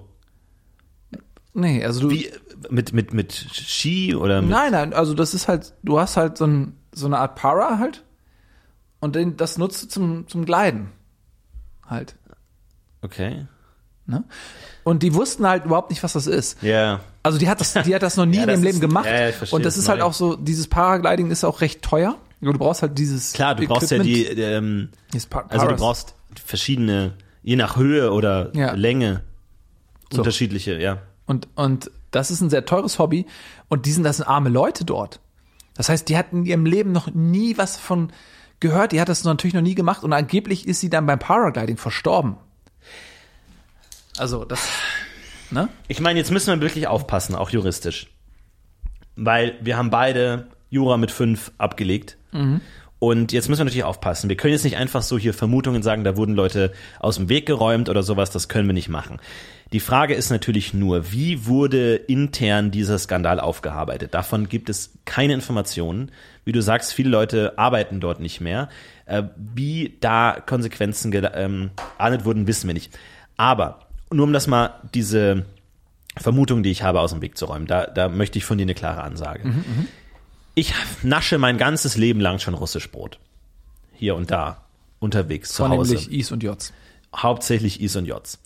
nee, also du, wie mit mit mit Ski oder mit, nein, nein, also das ist halt, du hast halt so, ein, so eine Art Para halt und den, das nutzt du zum, zum Gleiten halt. Okay. Ne? Und die wussten halt überhaupt nicht, was das ist. Ja. Also die hat das, die hat das noch nie Ja, in ihrem Leben gemacht. ja, ja, ich verstehe, und das ist halt auch so, dieses Paragliding ist auch recht teuer. Du brauchst halt dieses Klar, du brauchst ja die, Equipment. ähm, also du brauchst verschiedene, je nach Höhe oder Ja. Länge, So. unterschiedliche, ja. Und, und das ist ein sehr teures Hobby. Und die sind, das sind arme Leute dort. Das heißt, die hatten in ihrem Leben noch nie was von gehört. Die hat das natürlich noch nie gemacht. Und angeblich ist sie dann beim Paragliding verstorben. Also, das, ne? Ich meine, jetzt müssen wir wirklich aufpassen, auch juristisch. Weil wir haben beide Jura mit fünf abgelegt. Und jetzt müssen wir natürlich aufpassen. Wir können jetzt nicht einfach so hier Vermutungen sagen, da wurden Leute aus dem Weg geräumt oder sowas, das können wir nicht machen. Die Frage ist natürlich nur, wie wurde intern dieser Skandal aufgearbeitet? Davon gibt es keine Informationen. Wie du sagst, viele Leute arbeiten dort nicht mehr. Äh, Wie da Konsequenzen ähm, geahndet wurden, wissen wir nicht. Aber nur um das mal diese Vermutung, die ich habe, aus dem Weg zu räumen, da, da möchte ich von dir eine klare Ansage. Ich nasche mein ganzes Leben lang schon russisch Brot. Hier und da. Unterwegs, zu Hause Vornehmlich Is und Js. hauptsächlich Is und Js.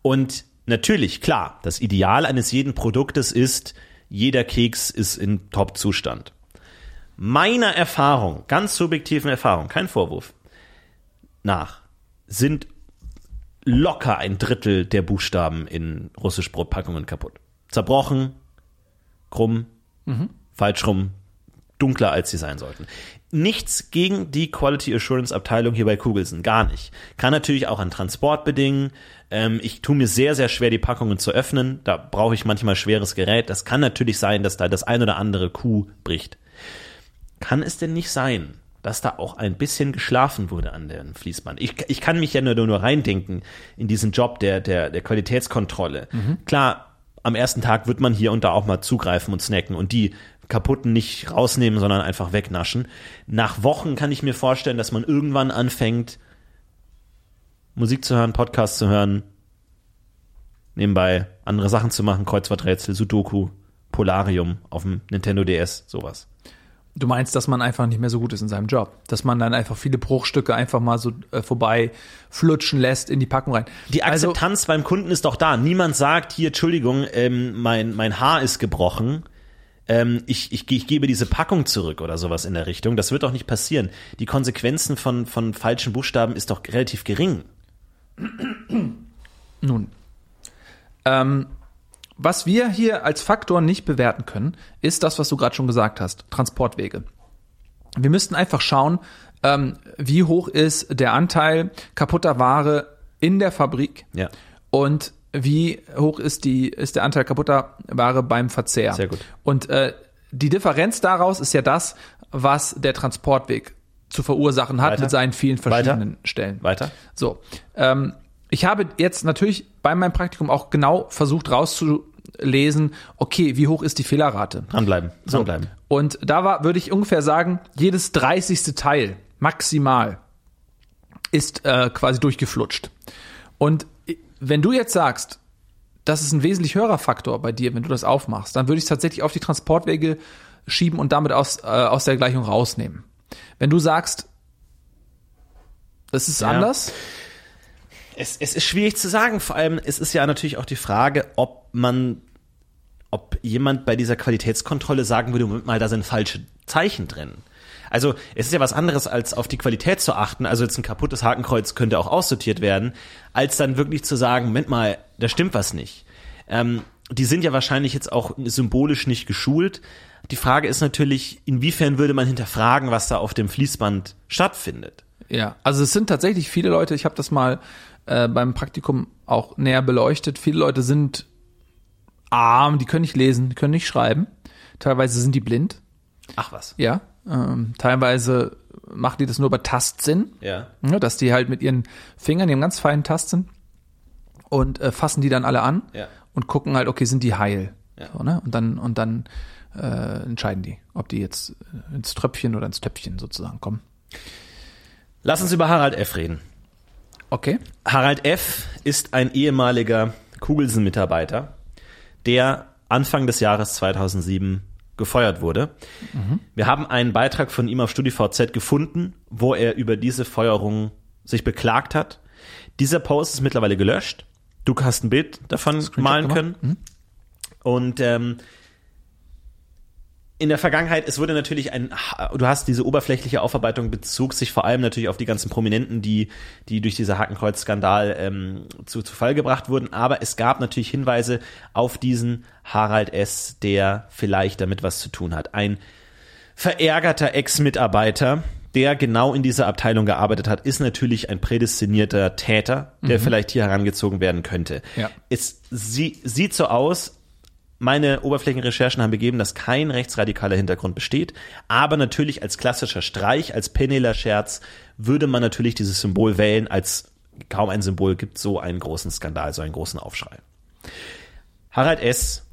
Und natürlich, klar, das Ideal eines jeden Produktes ist, jeder Keks ist in Top-Zustand. Meiner Erfahrung, ganz subjektiven Erfahrung, kein Vorwurf, nach, sind locker ein Drittel der Buchstaben in russisch Brotpackungen kaputt. Zerbrochen, krumm, falsch rum, dunkler als sie sein sollten. Nichts gegen die Quality Assurance Abteilung hier bei Kugelsen, gar nicht. Kann natürlich auch an Transport bedingen. Ähm, ich tue mir sehr, sehr schwer, die Packungen zu öffnen. Da brauche ich manchmal schweres Gerät. Das kann natürlich sein, dass da das ein oder andere Kuh bricht. Kann es denn nicht sein, dass da auch ein bisschen geschlafen wurde an dem Fließband? Ich, ich kann mich ja nur, nur reindenken in diesen Job der, der, der Qualitätskontrolle. Klar, am ersten Tag wird man hier und da auch mal zugreifen und snacken und die kaputten nicht rausnehmen, sondern einfach wegnaschen. Nach Wochen kann ich mir vorstellen, dass man irgendwann anfängt, Musik zu hören, Podcast zu hören, nebenbei andere Sachen zu machen, Kreuzworträtsel, Sudoku, Polarium auf dem Nintendo DS, sowas. Du meinst, dass man einfach nicht mehr so gut ist in seinem Job. Dass man dann einfach viele Bruchstücke einfach mal so äh, vorbei flutschen lässt in die Packung rein. Die also, Akzeptanz beim Kunden ist doch da. Niemand sagt hier, Entschuldigung, ähm, mein, mein Haar ist gebrochen. Ähm, ich, ich, ich gebe diese Packung zurück oder sowas in der Richtung. Das wird doch nicht passieren. Die Konsequenzen von, von falschen Buchstaben ist doch relativ gering. Nun, ähm, was wir hier als Faktor nicht bewerten können, ist das, was du gerade schon gesagt hast, Transportwege. Wir müssten einfach schauen, ähm, wie hoch ist der Anteil kaputter Ware in der Fabrik Ja. und wie hoch ist die ist der Anteil kaputter Ware beim Verzehr. Sehr gut. Und äh, die Differenz daraus ist ja das, was der Transportweg zu verursachen hat Weiter. mit seinen vielen verschiedenen Weiter. Stellen. Weiter? So, ähm, ich habe jetzt natürlich bei meinem Praktikum auch genau versucht rauszulesen, okay, wie hoch ist die Fehlerrate? Dranbleiben. Dranbleiben. Und da war, würde ich ungefähr sagen, jedes 30. Teil maximal ist äh, quasi durchgeflutscht. Und wenn du jetzt sagst, das ist ein wesentlich höherer Faktor bei dir, wenn du das aufmachst, dann würde ich es tatsächlich auf die Transportwege schieben und damit aus, äh, aus der Gleichung rausnehmen. Wenn du sagst, das ist Ja. anders, Es, es ist schwierig zu sagen. Vor allem, es ist ja natürlich auch die Frage, ob man, ob jemand bei dieser Qualitätskontrolle sagen würde, Moment mal, da sind falsche Zeichen drin. Also es ist ja was anderes, als auf die Qualität zu achten. Also jetzt ein kaputtes Hakenkreuz könnte auch aussortiert werden, als dann wirklich zu sagen, Moment mal, da stimmt was nicht. Ähm, die sind ja wahrscheinlich jetzt auch symbolisch nicht geschult. Die Frage ist natürlich, inwiefern würde man hinterfragen, was da auf dem Fließband stattfindet. Ja, also es sind tatsächlich viele Leute, ich habe das mal äh, beim Praktikum auch näher beleuchtet. Viele Leute sind arm, die können nicht lesen, die können nicht schreiben. Teilweise sind die blind, Ach was. ja. Ähm, teilweise machen die das nur über Tastsinn, Ja. ja, dass die halt mit ihren Fingern, ihrem ganz feinen Tastsinn und äh, fassen die dann alle an Ja. und gucken halt, okay, sind die heil? Ja. So, ne? Und dann und dann äh, entscheiden die, ob die jetzt ins Tröpfchen oder ins Töpfchen sozusagen kommen. Lass uns über Harald F. reden. Okay. Harald F. ist ein ehemaliger Kugelsen-Mitarbeiter, der Anfang des Jahres 2007 gefeuert wurde. Wir haben einen Beitrag von ihm auf StudiVZ gefunden, wo er über diese Feuerung sich beklagt hat. Dieser Post ist mittlerweile gelöscht. Du hast ein Bild davon malen können. Und ähm, in der Vergangenheit, es wurde natürlich ein, du hast diese oberflächliche Aufarbeitung bezog sich vor allem natürlich auf die ganzen Prominenten, die, die durch diese Hakenkreuz-Skandal ähm, zu, zu Fall gebracht wurden. Aber es gab natürlich Hinweise auf diesen Harald S., der vielleicht damit was zu tun hat. Ein verärgerter Ex-Mitarbeiter, der genau in dieser Abteilung gearbeitet hat, ist natürlich ein prädestinierter Täter, der vielleicht hier herangezogen werden könnte. Ja. Es sie, sieht so aus, meine Oberflächenrecherchen haben begeben, dass kein rechtsradikaler Hintergrund besteht, aber natürlich als klassischer Streich, als Penela-Scherz würde man natürlich dieses Symbol wählen, als kaum ein Symbol gibt so einen großen Skandal, so einen großen Aufschrei. Harald S.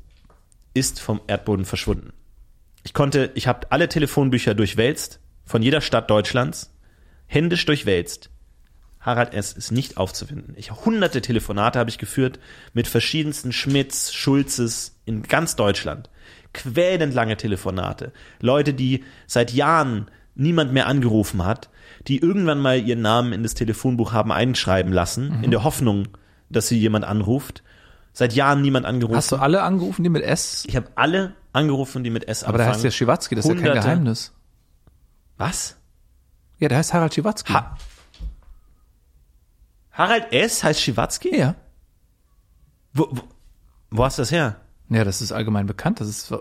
ist vom Erdboden verschwunden. Ich konnte, ich habe alle Telefonbücher durchwälzt, von jeder Stadt Deutschlands, händisch durchwälzt. Harald S. ist nicht aufzufinden. Ich hunderte Telefonate habe ich geführt mit verschiedensten Schmidts, Schulzes in ganz Deutschland. Quälend lange Telefonate. Leute, die seit Jahren niemand mehr angerufen hat, die irgendwann mal ihren Namen in das Telefonbuch haben einschreiben lassen, in der Hoffnung, dass sie jemand anruft. Seit Jahren niemand angerufen. Hast du alle angerufen, die mit S? Ich habe alle angerufen, die mit S Aber da heißt ja Schiwatzki, das ist ja kein. Geheimnis. Was? Ja, der heißt Harald Schiwatzki. Ha Harald S. heißt Schiwatzki? ja. Wo, wo, wo hast du das her? Ja, das ist allgemein bekannt. Das ist,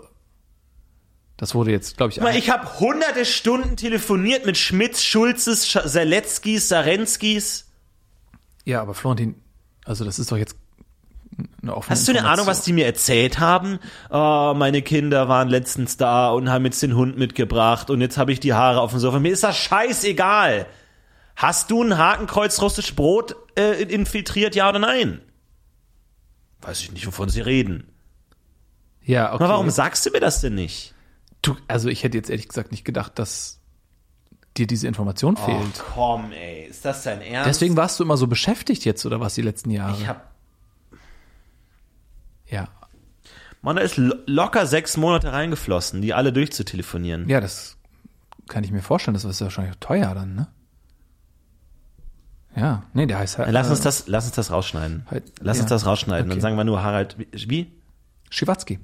das wurde jetzt, glaube ich, ich habe hunderte Stunden telefoniert mit Schmitz, Schulzes, Sch- Saletzkis, Sarenskis. ja, aber Florentin, also das ist doch jetzt eine offene Hast du eine Ahnung, was die mir erzählt haben? Oh, meine Kinder waren letztens da und haben jetzt den Hund mitgebracht und jetzt habe ich die Haare auf dem Sofa. Mir ist das scheißegal. Hast du ein Hakenkreuz russisch Brot äh, infiltriert, ja oder nein? Weiß ich nicht, wovon sie reden. Ja, okay. Aber warum sagst du mir das denn nicht? Du, also ich hätte jetzt ehrlich gesagt nicht gedacht, dass dir diese Information Oh, fehlt. komm, ey, ist das dein Ernst? Deswegen warst du immer so beschäftigt jetzt oder was die letzten Jahre? ich hab, ja, Mann, da ist lo locker sechs Monate reingeflossen, die alle durchzutelefonieren. ja, das kann ich mir vorstellen. Das ist wahrscheinlich teuer dann, ne? Ja, nee, der heißt halt. Lass uns äh, das, lass uns das rausschneiden. Halt, lass ja. uns das rausschneiden. Dann Okay. sagen wir nur Harald, wie- wie? Schiwatzki.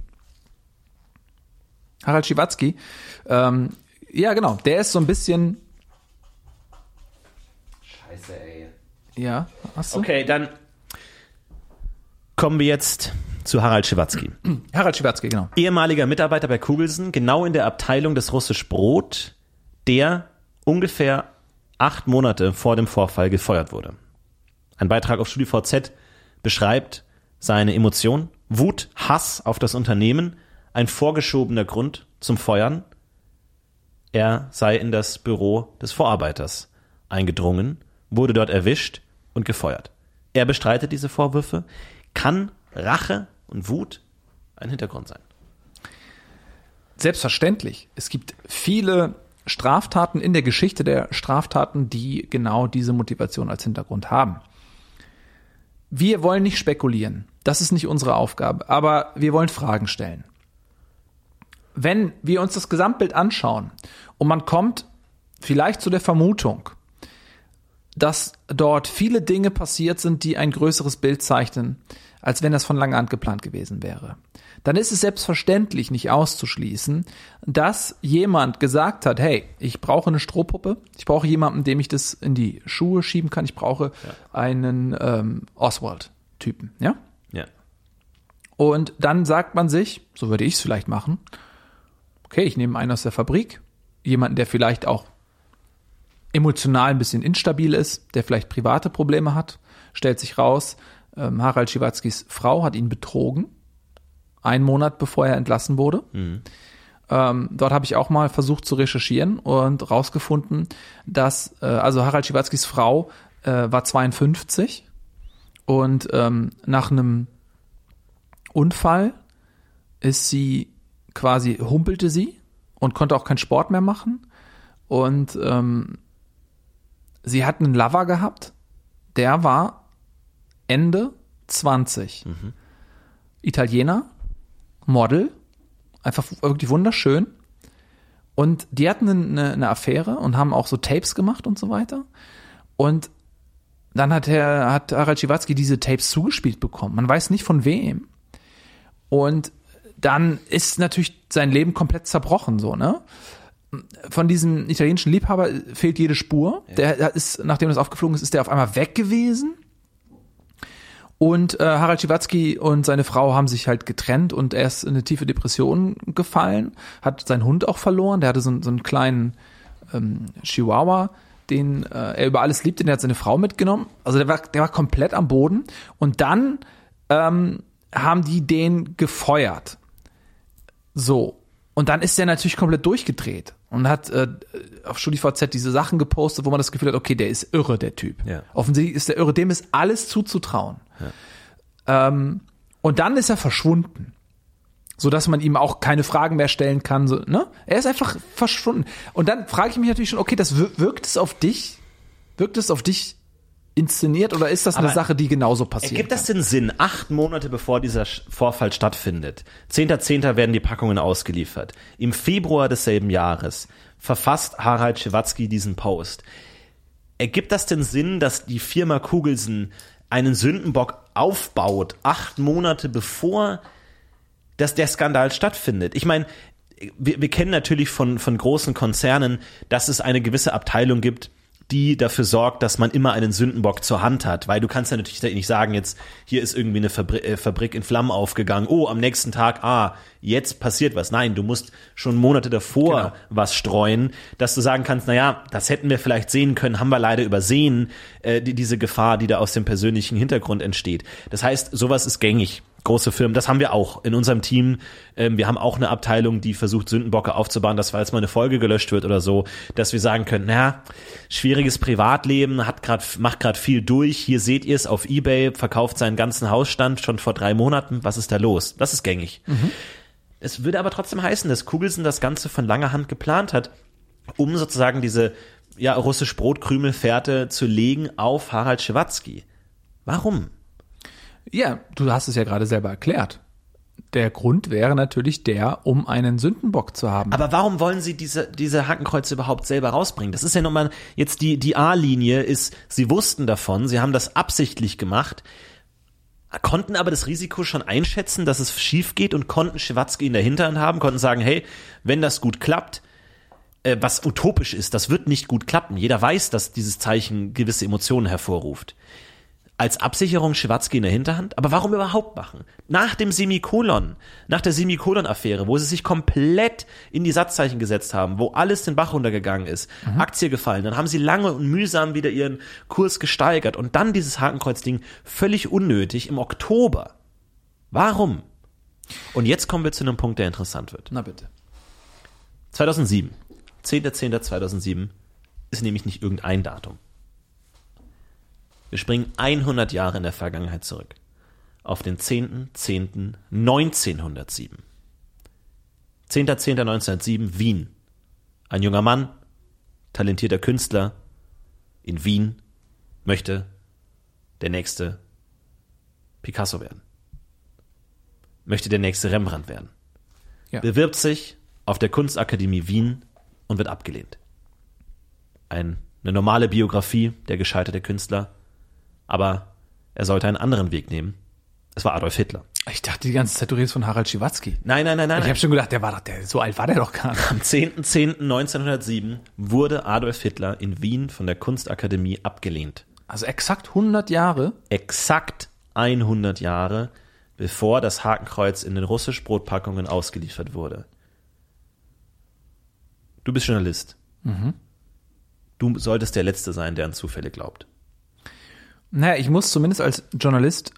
Harald Schiwatzki. Ähm, ja, genau. Der ist so ein bisschen. Scheiße, ey. Ja, hast du? Okay, dann kommen wir jetzt zu Harald Schiwatzki. Harald Schiwatzki, genau. Ehemaliger Mitarbeiter bei Kugelsen, genau in der Abteilung des Russisch Brot, der ungefähr acht Monate vor dem Vorfall gefeuert wurde. Ein Beitrag auf StudiVZ beschreibt seine Emotion, Wut, Hass auf das Unternehmen, ein vorgeschobener Grund zum Feuern. Er sei in das Büro des Vorarbeiters eingedrungen, wurde dort erwischt und gefeuert. Er bestreitet diese Vorwürfe. Kann Rache und Wut ein Hintergrund sein? Selbstverständlich. Es gibt viele Straftaten in der Geschichte der Straftaten, die genau diese Motivation als Hintergrund haben. Wir wollen nicht spekulieren. Das ist nicht unsere Aufgabe. Aber wir wollen Fragen stellen. Wenn wir uns das Gesamtbild anschauen und man kommt vielleicht zu der Vermutung, dass dort viele Dinge passiert sind, die ein größeres Bild zeichnen, als wenn das von langer Hand geplant gewesen wäre. Dann ist es selbstverständlich nicht auszuschließen, dass jemand gesagt hat, hey, ich brauche eine Strohpuppe, ich brauche jemanden, dem ich das in die Schuhe schieben kann, ich brauche einen ähm, Oswald-Typen, ja? Ja. Und dann sagt man sich, so würde ich es vielleicht machen, okay, ich nehme einen aus der Fabrik, jemanden, der vielleicht auch emotional ein bisschen instabil ist, der vielleicht private Probleme hat, stellt sich raus, ähm, Harald Schiwatzkis Frau hat ihn betrogen, einen Monat bevor er entlassen wurde. Ähm, dort habe ich auch mal versucht zu recherchieren und rausgefunden, dass, äh, also Harald Schiwatzkis Frau äh, war 52 und ähm, nach einem Unfall ist sie quasi, humpelte sie und konnte auch keinen Sport mehr machen. Und ähm, sie hat einen Lover gehabt, der war Ende 20. Italiener, Model, einfach wirklich wunderschön. Und die hatten eine, eine Affäre und haben auch so Tapes gemacht und so weiter. Und dann hat er, hat Harald Schiwatzki diese Tapes zugespielt bekommen. Man weiß nicht von wem. Und dann ist natürlich sein Leben komplett zerbrochen, so, ne? Von diesem italienischen Liebhaber fehlt jede Spur. Der ist, nachdem das aufgeflogen ist, ist der auf einmal weg gewesen. Und äh, Harald Schiwatzki und seine Frau haben sich halt getrennt und er ist in eine tiefe Depression gefallen, hat seinen Hund auch verloren, der hatte so, so einen kleinen ähm, Chihuahua, den äh, er über alles liebt, den hat seine Frau mitgenommen. Also der war, der war komplett am Boden. Und dann ähm, haben die den gefeuert. So. Und dann ist er natürlich komplett durchgedreht und hat äh, auf StudiVZ diese Sachen gepostet, wo man das Gefühl hat, okay, der ist irre, der Typ. Ja. Offensichtlich ist der irre, dem ist alles zuzutrauen. Ähm, und dann ist er verschwunden. So dass man ihm auch keine Fragen mehr stellen kann. So, ne? Er ist einfach verschwunden. Und dann frage ich mich natürlich schon, okay, das wir- wirkt es auf dich? Wirkt es auf dich inszeniert oder ist das eine Aber Sache, die genauso passiert? Ergibt das denn Sinn? Acht Monate bevor dieser Vorfall stattfindet. 10.10. werden die Packungen ausgeliefert. Im Februar desselben Jahres verfasst Harald Schiwatzki diesen Post. Ergibt das denn Sinn, dass die Firma Kugelsen einen Sündenbock aufbaut, acht Monate bevor dass der Skandal stattfindet. Ich meine, wir, wir kennen natürlich von, von großen Konzernen, dass es eine gewisse Abteilung gibt, die dafür sorgt, dass man immer einen Sündenbock zur Hand hat, weil du kannst ja natürlich nicht sagen, jetzt hier ist irgendwie eine Fabri äh, Fabrik in Flammen aufgegangen, oh, am nächsten Tag, ah, jetzt passiert was. Nein, du musst schon Monate davor Genau. was streuen, dass du sagen kannst, na ja, das hätten wir vielleicht sehen können, haben wir leider übersehen, äh, die, diese Gefahr, die da aus dem persönlichen Hintergrund entsteht. Das heißt, sowas ist gängig. Große Firmen, das haben wir auch in unserem Team. Ähm, wir haben auch eine Abteilung, die versucht, Sündenbocke aufzubauen, dass falls mal eine Folge gelöscht wird oder so, dass wir sagen können, na, schwieriges Privatleben, hat grad, macht gerade viel durch. Hier seht ihr es auf Ebay, verkauft seinen ganzen Hausstand schon vor drei Monaten. Was ist da los? Das ist gängig. Es würde aber trotzdem heißen, dass Kugelsen das Ganze von langer Hand geplant hat, um sozusagen diese ja, russisch Brotkrümelfährte zu legen auf Harald Schiwatzki. Warum? Ja, du hast es ja gerade selber erklärt. Der Grund wäre natürlich der, um einen Sündenbock zu haben. Aber warum wollen sie diese, diese Hakenkreuze überhaupt selber rausbringen? Das ist ja nochmal, jetzt die, die A-Linie ist, sie wussten davon, sie haben das absichtlich gemacht, konnten aber das Risiko schon einschätzen, dass es schief geht und konnten Schiwatzki in der Hinterhand haben, konnten sagen, hey, wenn das gut klappt, äh, was utopisch ist, das wird nicht gut klappen. Jeder weiß, dass dieses Zeichen gewisse Emotionen hervorruft. Als Absicherung Schiwatzki in der Hinterhand? Aber warum überhaupt machen? Nach dem Semikolon, nach der Semikolon-Affäre, wo sie sich komplett in die Satzzeichen gesetzt haben, wo alles den Bach runtergegangen ist, Aktie gefallen, dann haben sie lange und mühsam wieder ihren Kurs gesteigert und dann dieses Hakenkreuz-Ding völlig unnötig im Oktober. Warum? Und jetzt kommen wir zu einem Punkt, der interessant wird. Na bitte. 2007. 10.10.2007 ist nämlich nicht irgendein Datum. Wir springen 100 Jahre in der Vergangenheit zurück. Auf den 10.10.1907. 10.10.1907 Wien. Ein junger Mann, talentierter Künstler in Wien, möchte der nächste Picasso werden. Möchte der nächste Rembrandt werden. Ja. Bewirbt sich auf der Kunstakademie Wien und wird abgelehnt. Ein, eine normale Biografie der gescheiterte Künstler, aber er sollte einen anderen Weg nehmen. Es war Adolf Hitler. Ich dachte die ganze Zeit, du redest von Harald Schiwatzki. Nein, nein, nein, nein. Ich habe schon gedacht, der war doch, der, so alt war der doch gar nicht. Am 10.10.1907 wurde Adolf Hitler in Wien von der Kunstakademie abgelehnt. Also exakt 100 Jahre. Exakt 100 Jahre, bevor das Hakenkreuz in den russisch Brotpackungen ausgeliefert wurde. Du bist Journalist. Du solltest der Letzte sein, der an Zufälle glaubt. Naja, ich muss zumindest als Journalist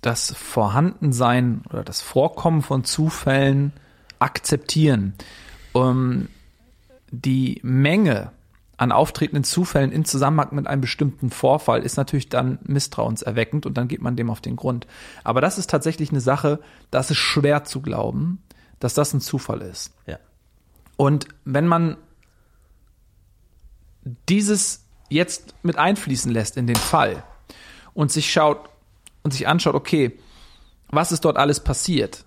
das Vorhandensein oder das Vorkommen von Zufällen akzeptieren. Um, die Menge an auftretenden Zufällen in Zusammenhang mit einem bestimmten Vorfall ist natürlich dann misstrauenserweckend und dann geht man dem auf den Grund. Aber das ist tatsächlich eine Sache, das ist schwer zu glauben, dass das ein Zufall ist. Ja. Und wenn man dieses jetzt mit einfließen lässt in den Fall und sich schaut und sich anschaut, okay, was ist dort alles passiert?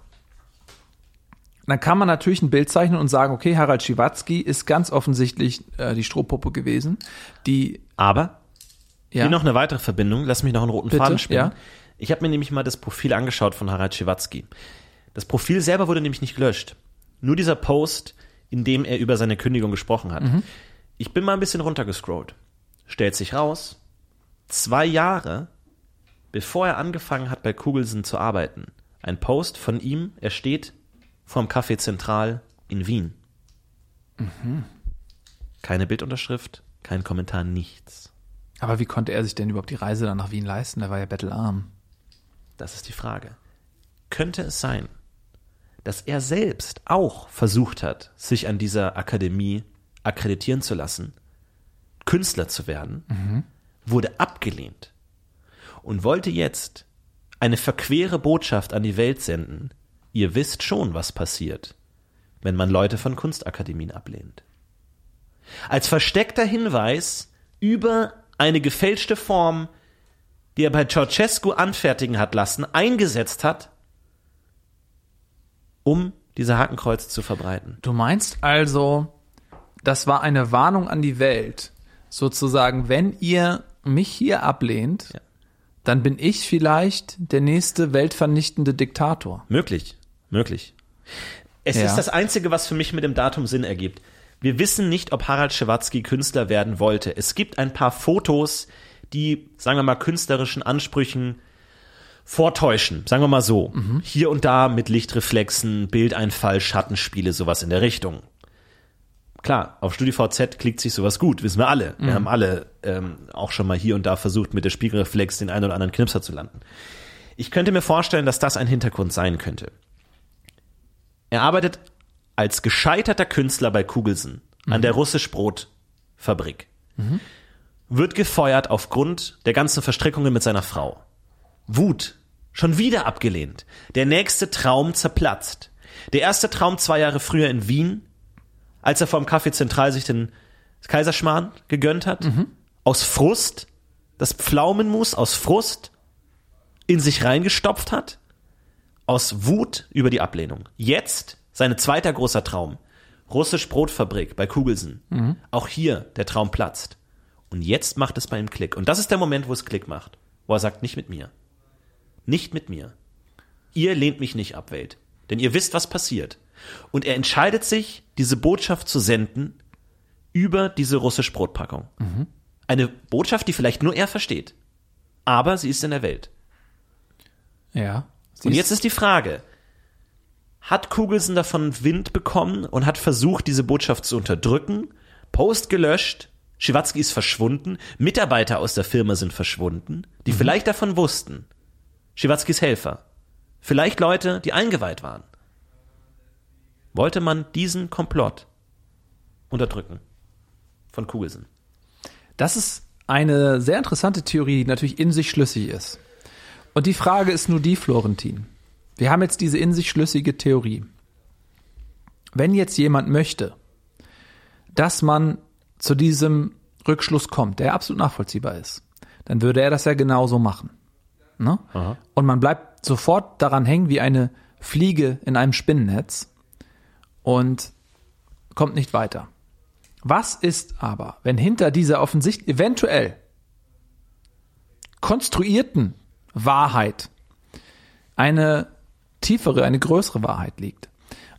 Dann kann man natürlich ein Bild zeichnen und sagen, okay, Harald Schiwatzki ist ganz offensichtlich äh, die Strohpuppe gewesen, die Aber Ja. Hier noch eine weitere Verbindung. Lass mich noch einen roten Bitte, Faden spinnen. ja. Ich habe mir nämlich mal das Profil angeschaut von Harald Schiwatzki. Das Profil selber wurde nämlich nicht gelöscht. Nur dieser Post, in dem er über seine Kündigung gesprochen hat. Mhm. Ich bin mal ein bisschen runtergescrollt. Stellt sich raus, zwei Jahre bevor er angefangen hat, bei Kugelsen zu arbeiten, ein Post von ihm, er steht vorm Café Zentral in Wien. Mhm. Keine Bildunterschrift, kein Kommentar, nichts. Aber wie konnte er sich denn überhaupt die Reise dann nach Wien leisten? Der war ja bettelarm. Das ist die Frage. Könnte es sein, dass er selbst auch versucht hat, sich an dieser Akademie akkreditieren zu lassen, Künstler zu werden, wurde abgelehnt und wollte jetzt eine verquere Botschaft an die Welt senden. Ihr wisst schon, was passiert, wenn man Leute von Kunstakademien ablehnt. Als versteckter Hinweis über eine gefälschte Form, die er bei Ceausescu anfertigen hat lassen, eingesetzt hat, um diese Hakenkreuz zu verbreiten. Du meinst also, das war eine Warnung an die Welt. Sozusagen, wenn ihr mich hier ablehnt, Ja. Dann bin ich vielleicht der nächste weltvernichtende Diktator. Möglich, möglich. Es Ja. ist das Einzige, was für mich mit dem Datum Sinn ergibt. Wir wissen nicht, ob Harald Schiwatzki Künstler werden wollte. Es gibt ein paar Fotos, die, sagen wir mal, künstlerischen Ansprüchen vortäuschen. Sagen wir mal so. Hier und da mit Lichtreflexen, Bildeinfall, Schattenspiele, sowas in der Richtung. Klar, auf StudiVZ klickt sich sowas gut, wissen wir alle. Wir haben alle ähm, auch schon mal hier und da versucht, mit der Spiegelreflex den einen oder anderen Knipser zu landen. Ich könnte mir vorstellen, dass das ein Hintergrund sein könnte. Er arbeitet als gescheiterter Künstler bei Kugelsen an der russisch Brotfabrik. Wird gefeuert aufgrund der ganzen Verstrickungen mit seiner Frau. Wut. Schon wieder abgelehnt. Der nächste Traum zerplatzt. Der erste Traum zwei Jahre früher in Wien, als er vom Café Zentral sich den Kaiserschmarrn gegönnt hat. Aus Frust. Das Pflaumenmus aus Frust in sich reingestopft hat aus Wut über die Ablehnung. Jetzt sein zweiter großer Traum. Russisch Brotfabrik bei Kugelsen. Auch hier der Traum platzt. Und jetzt macht es bei ihm Klick. Und das ist der Moment, wo es Klick macht. Wo er sagt, nicht mit mir. Nicht mit mir. Ihr lehnt mich nicht ab, Welt. Denn ihr wisst, was passiert. Und er entscheidet sich, diese Botschaft zu senden über diese russisch Brotpackung. Eine Botschaft, die vielleicht nur er versteht. Aber sie ist in der Welt. Ja. Und jetzt ist die Frage, hat Kugelsen davon Wind bekommen und hat versucht, diese Botschaft zu unterdrücken? Post gelöscht, Schiwatzki ist verschwunden, Mitarbeiter aus der Firma sind verschwunden, die vielleicht davon wussten. Schiwatzkis Helfer. Vielleicht Leute, die eingeweiht waren. Wollte man diesen Komplott unterdrücken? Von Kugelsen. Das ist eine sehr interessante Theorie, die natürlich in sich schlüssig ist. Und die Frage ist nur die, Florentin. Wir haben jetzt diese in sich schlüssige Theorie. Wenn jetzt jemand möchte, dass man zu diesem Rückschluss kommt, der absolut nachvollziehbar ist, dann würde er das ja genauso machen. Ne? Und man bleibt sofort daran hängen wie eine Fliege in einem Spinnennetz und kommt nicht weiter. Was ist aber, wenn hinter dieser offensichtlich eventuell konstruierten Wahrheit eine tiefere, eine größere Wahrheit liegt?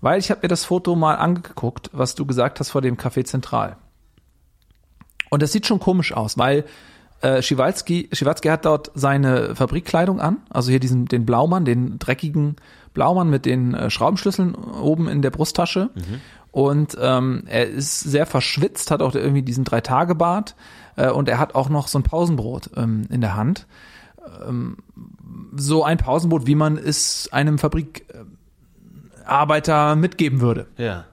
Weil ich habe mir das Foto mal angeguckt, was du gesagt hast vor dem Café Zentral. Und das sieht schon komisch aus, weil äh, Schiwalski, Schiwatzki hat dort seine Fabrikkleidung an, also hier diesen den Blaumann, den dreckigen Blaumann mit den äh, Schraubenschlüsseln oben in der Brusttasche. Und ähm, er ist sehr verschwitzt, hat auch irgendwie diesen Drei-Tage-Bart äh, und er hat auch noch so ein Pausenbrot ähm, in der Hand. Ähm, so ein Pausenbrot, wie man es einem Fabrikarbeiter mitgeben würde. Ja.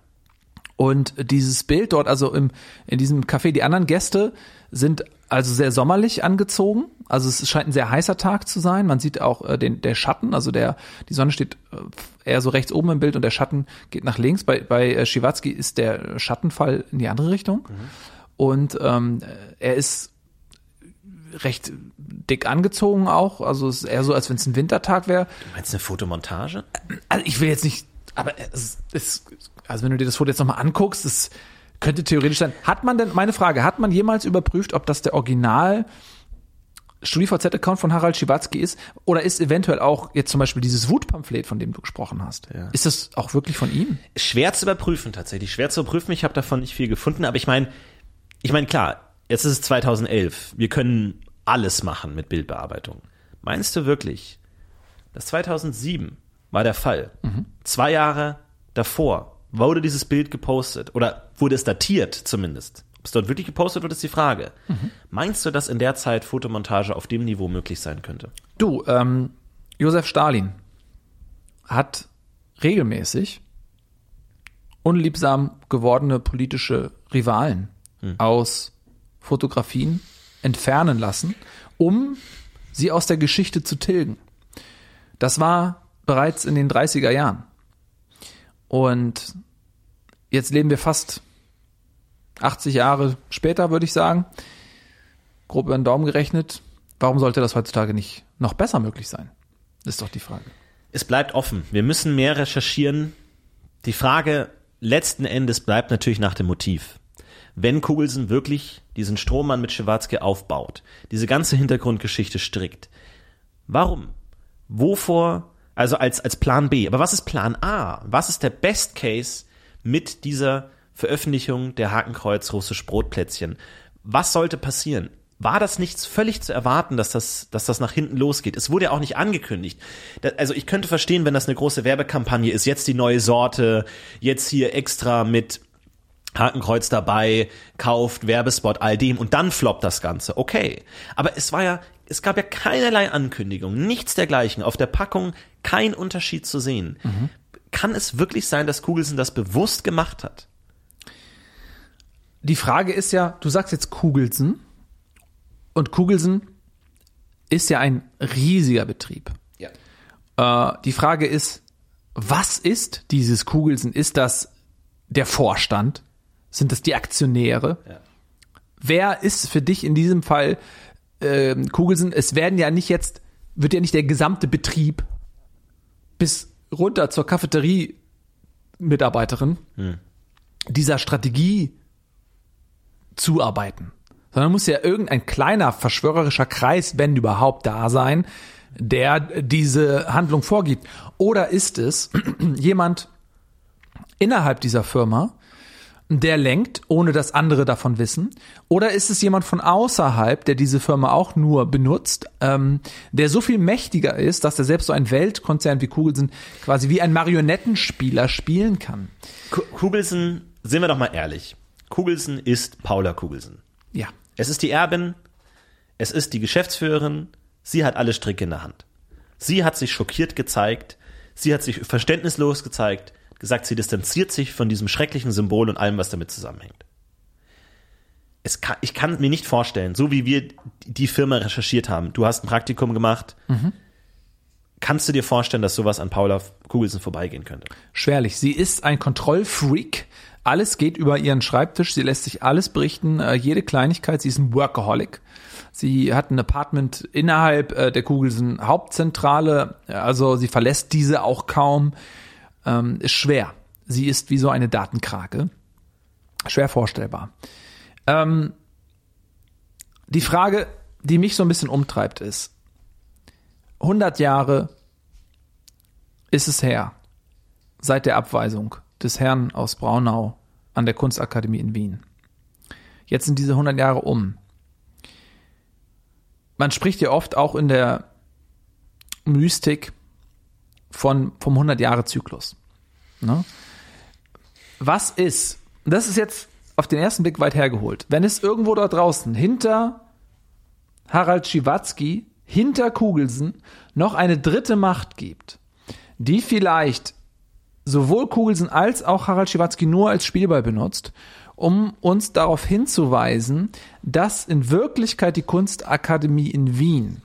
Und dieses Bild dort, also im, in diesem Café, die anderen Gäste sind also sehr sommerlich angezogen. Also es scheint ein sehr heißer Tag zu sein. Man sieht auch äh, den, der Schatten, also der, die Sonne steht äh, eher so rechts oben im Bild und der Schatten geht nach links. Bei, bei äh, Schiwatzki ist der Schattenfall in die andere Richtung. Und ähm, er ist recht dick angezogen auch. Also es ist eher so, als wenn es ein Wintertag wäre. Du meinst eine Fotomontage? Also ich will jetzt nicht, aber es ist, also wenn du dir das Foto jetzt nochmal anguckst, es könnte theoretisch sein. Hat man denn, meine Frage, hat man jemals überprüft, ob das der Original StudiVZ-Account von Harald Schiwatzki ist oder ist eventuell auch jetzt zum Beispiel dieses Wutpamphlet, von dem du gesprochen hast. Ja. Ist das auch wirklich von ihm? Schwer zu überprüfen tatsächlich, schwer zu überprüfen. Ich habe davon nicht viel gefunden, aber ich meine, ich meine klar, jetzt ist es 2011. Wir können alles machen mit Bildbearbeitung. Meinst du wirklich, dass 2007 war der Fall? Zwei Jahre davor wurde dieses Bild gepostet oder wurde es datiert zumindest? Ob es dort wirklich gepostet wird, ist die Frage. Meinst du, dass in der Zeit Fotomontage auf dem Niveau möglich sein könnte? Du, ähm, Josef Stalin hat regelmäßig unliebsam gewordene politische Rivalen aus Fotografien entfernen lassen, um sie aus der Geschichte zu tilgen. Das war bereits in den 30er Jahren. Und jetzt leben wir fast 80 Jahre später, würde ich sagen. Grob über den Daumen gerechnet. Warum sollte das heutzutage nicht noch besser möglich sein? Ist doch die Frage. Es bleibt offen. Wir müssen mehr recherchieren. Die Frage letzten Endes bleibt natürlich nach dem Motiv. Wenn Kugelsen wirklich diesen Strohmann mit Schiwatzke aufbaut, diese ganze Hintergrundgeschichte strickt, warum? Wovor? Also als, als Plan B. Aber was ist Plan A? Was ist der Best Case mit dieser Veröffentlichung der Hakenkreuz russisch Brotplätzchen? Was sollte passieren? War das nicht völlig zu erwarten, dass das, dass das nach hinten losgeht? Es wurde ja auch nicht angekündigt. Da, also ich könnte verstehen, wenn das eine große Werbekampagne ist, jetzt die neue Sorte, jetzt hier extra mit Hakenkreuz dabei, kauft, Werbespot, all dem und dann floppt das Ganze. Okay. Aber es war ja, es gab ja keinerlei Ankündigung, nichts dergleichen. Auf der Packung kein Unterschied zu sehen. Kann es wirklich sein, dass Kugelsen das bewusst gemacht hat? Die Frage ist ja, du sagst jetzt Kugelsen und Kugelsen ist ja ein riesiger Betrieb. Ja. Äh, die Frage ist, was ist dieses Kugelsen? Ist das der Vorstand? Sind das die Aktionäre? Ja. Wer ist für dich in diesem Fall ähm, Kugelsen? Es werden ja nicht jetzt, wird ja nicht der gesamte Betrieb bis runter zur Cafeterie-Mitarbeiterin dieser Strategie zuarbeiten. Sondern muss ja irgendein kleiner verschwörerischer Kreis, wenn überhaupt, da sein, der diese Handlung vorgibt. Oder ist es jemand innerhalb dieser Firma, der lenkt, ohne dass andere davon wissen? Oder ist es jemand von außerhalb, der diese Firma auch nur benutzt, ähm, der so viel mächtiger ist, dass er selbst so ein Weltkonzern wie Kugelsen quasi wie ein Marionettenspieler spielen kann? Ku- Kugelsen, sind wir doch mal ehrlich. Kugelsen ist Paula Kugelsen. Ja. Es ist die Erbin, es ist die Geschäftsführerin, sie hat alle Stricke in der Hand. Sie hat sich schockiert gezeigt, sie hat sich verständnislos gezeigt, gesagt, sie distanziert sich von diesem schrecklichen Symbol und allem, was damit zusammenhängt. Es kann, ich kann mir nicht vorstellen, so wie wir die Firma recherchiert haben, du hast ein Praktikum gemacht, kannst du dir vorstellen, dass sowas an Paula Kugelsen vorbeigehen könnte? Schwerlich. Sie ist ein Kontrollfreak. Alles geht über ihren Schreibtisch. Sie lässt sich alles berichten, äh, jede Kleinigkeit. Sie ist ein Workaholic. Sie hat ein Apartment innerhalb äh, der Kugelsen Hauptzentrale. Also sie verlässt diese auch kaum. Ähm, ist schwer. Sie ist wie so eine Datenkrake. Schwer vorstellbar. Ähm, die Frage, die mich so ein bisschen umtreibt, ist, 100 Jahre ist es her, seit der Abweisung des Herrn aus Braunau an der Kunstakademie in Wien. Jetzt sind diese 100 Jahre um. Man spricht ja oft auch in der Mystik von, vom 100-Jahre-Zyklus. Ne? Was ist, das ist jetzt auf den ersten Blick weit hergeholt, wenn es irgendwo da draußen hinter Harald Schiwatzki, hinter Kugelsen noch eine dritte Macht gibt, die vielleicht sowohl Kugelsen als auch Harald Schiwatzki nur als Spielball benutzt, um uns darauf hinzuweisen, dass in Wirklichkeit die Kunstakademie in Wien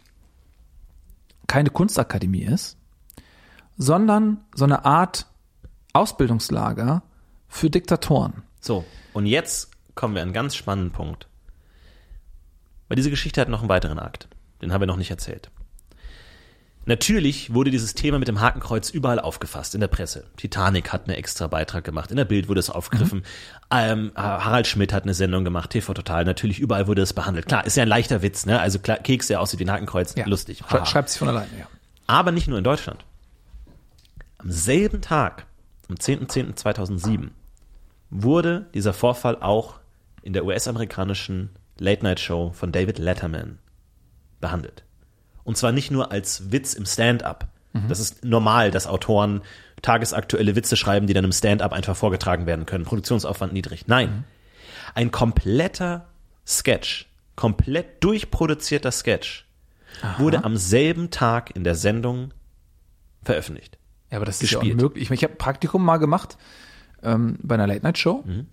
keine Kunstakademie ist, sondern so eine Art Ausbildungslager für Diktatoren. So, und jetzt kommen wir an einen ganz spannenden Punkt. Weil diese Geschichte hat noch einen weiteren Akt. Den haben wir noch nicht erzählt. Natürlich wurde dieses Thema mit dem Hakenkreuz überall aufgefasst in der Presse. Titanic hat einen extra Beitrag gemacht, in der Bild wurde es aufgegriffen. Mhm. Ähm, Harald Schmidt hat eine Sendung gemacht, TV Total, natürlich überall wurde es behandelt. Klar, ist ja ein leichter Witz, ne? Also klar, Keks, der aussieht wie ein Hakenkreuz, Ja. lustig. Haha. Schreibt sich von alleine, ja. Aber nicht nur in Deutschland. Am selben Tag, am 10.10.2007, wurde dieser Vorfall auch in der US-amerikanischen Late-Night-Show von David Letterman behandelt. Und zwar nicht nur als Witz im Stand-up. Das ist normal, dass Autoren tagesaktuelle Witze schreiben, die dann im Stand-up einfach vorgetragen werden können. Produktionsaufwand niedrig. Nein. Ein kompletter Sketch, komplett durchproduzierter Sketch, wurde am selben Tag in der Sendung veröffentlicht. Ja, aber das ist ja Gespielt. unmöglich. Ich, meine, ich habe Praktikum mal gemacht ähm, bei einer Late-Night-Show. Mhm.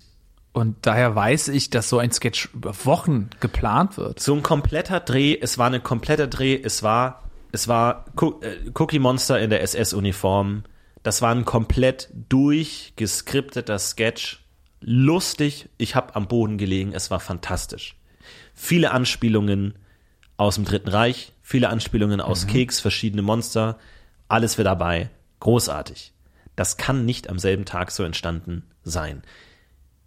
Und daher weiß ich, dass so ein Sketch über Wochen geplant wird. So ein kompletter Dreh, es war ein kompletter Dreh, es war, es war äh, Cookie Monster in der SS-Uniform. Das war ein komplett durchgeskripteter Sketch. Lustig, ich habe am Boden gelegen, es war fantastisch. Viele Anspielungen aus dem Dritten Reich, viele Anspielungen aus Keks, verschiedene Monster, alles für dabei. Großartig. Das kann nicht am selben Tag so entstanden sein.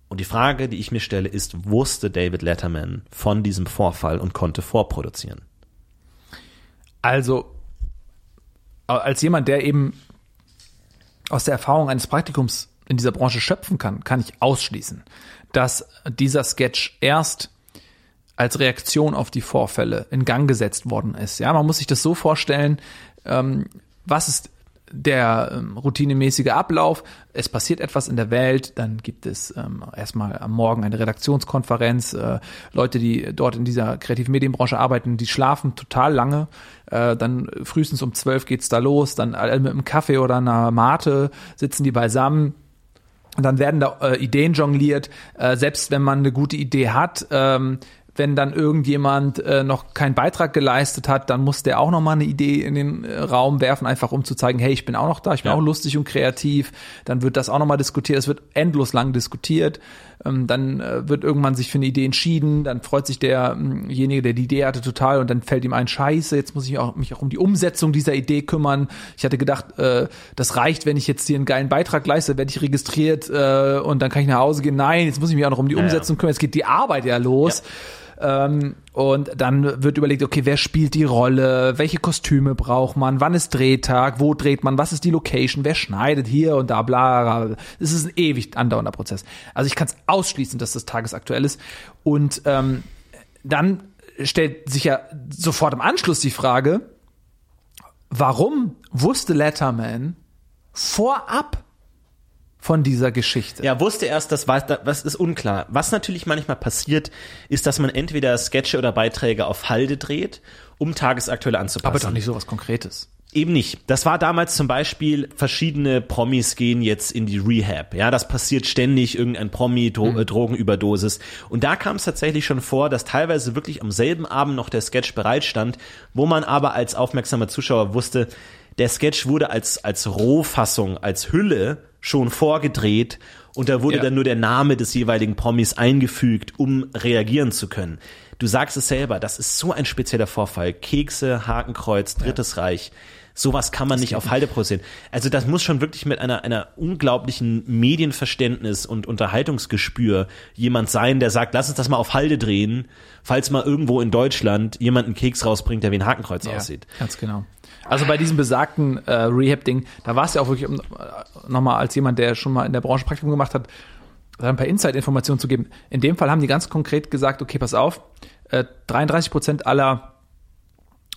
Und die Frage, die ich mir stelle, ist, wusste David Letterman von diesem Vorfall und konnte vorproduzieren? Also, als jemand, der eben aus der Erfahrung eines Praktikums in dieser Branche schöpfen kann, kann ich ausschließen, dass dieser Sketch erst als Reaktion auf die Vorfälle in Gang gesetzt worden ist. Ja, man muss sich das so vorstellen, ähm, was ist der ähm, routinemäßige Ablauf. Es passiert etwas in der Welt, dann gibt es ähm, erstmal am Morgen eine Redaktionskonferenz. Äh, Leute, die dort in dieser kreativen Medienbranche arbeiten, die schlafen total lange. Äh, dann frühestens um zwölf geht's da los. Dann alle mit einem Kaffee oder einer Mate sitzen die beisammen. Und dann werden da äh, Ideen jongliert, äh, selbst wenn man eine gute Idee hat. Ähm, wenn dann irgendjemand äh, noch keinen Beitrag geleistet hat, dann muss der auch noch mal eine Idee in den äh, Raum werfen, einfach um zu zeigen, hey, ich bin auch noch da, ich bin Ja. auch lustig und kreativ. Dann wird das auch noch mal diskutiert. Es wird endlos lang diskutiert. Ähm, dann äh, wird irgendwann sich für eine Idee entschieden. Dann freut sich derjenige, der die Idee hatte, total und dann fällt ihm ein Scheiße. Jetzt muss ich auch, mich auch um die Umsetzung dieser Idee kümmern. Ich hatte gedacht, äh, das reicht, wenn ich jetzt hier einen geilen Beitrag leiste, werde ich registriert äh, und dann kann ich nach Hause gehen. Nein, jetzt muss ich mich auch noch um die ja. Umsetzung kümmern. Jetzt geht die Arbeit ja los. Ähm, und dann wird überlegt, okay, wer spielt die Rolle, welche Kostüme braucht man, wann ist Drehtag, wo dreht man, was ist die Location, wer schneidet hier und da, bla, bla. Es ist ein ewig andauernder Prozess. Also ich kann es ausschließen, dass das tagesaktuell ist. Und ähm, dann stellt sich ja sofort im Anschluss die Frage, warum wusste Letterman vorab von dieser Geschichte? Ja, wusste erst, das war, das ist unklar. Was natürlich manchmal passiert, ist, dass man entweder Sketche oder Beiträge auf Halde dreht, um tagesaktuell anzupassen. Aber doch nicht so was Konkretes. Eben nicht. Das war damals zum Beispiel, verschiedene Promis gehen jetzt in die Rehab. Ja, das passiert ständig, irgendein Promi, Dro äh, Drogenüberdosis. Und da kam es tatsächlich schon vor, dass teilweise wirklich am selben Abend noch der Sketch bereitstand, wo man aber als aufmerksamer Zuschauer wusste, der Sketch wurde als, als Rohfassung, als Hülle schon vorgedreht und da wurde Ja. dann nur der Name des jeweiligen Promis eingefügt, um reagieren zu können. Du sagst es selber, das ist so ein spezieller Vorfall. Kekse, Hakenkreuz, Drittes Reich. Sowas kann man nicht auf Halde produzieren. Also das muss schon wirklich mit einer, einer unglaublichen Medienverständnis und Unterhaltungsgespür jemand sein, der sagt, lass uns das mal auf Halde drehen, falls mal irgendwo in Deutschland jemand einen Keks rausbringt, der wie ein Hakenkreuz aussieht. Ganz genau. Also bei diesem besagten äh, Rehab-Ding, da war es ja auch wirklich, um äh, nochmal als jemand, der schon mal in der Branche Praktikum gemacht hat, da ein paar Inside-Informationen zu geben. In dem Fall haben die ganz konkret gesagt, okay, pass auf, äh, 33 Prozent aller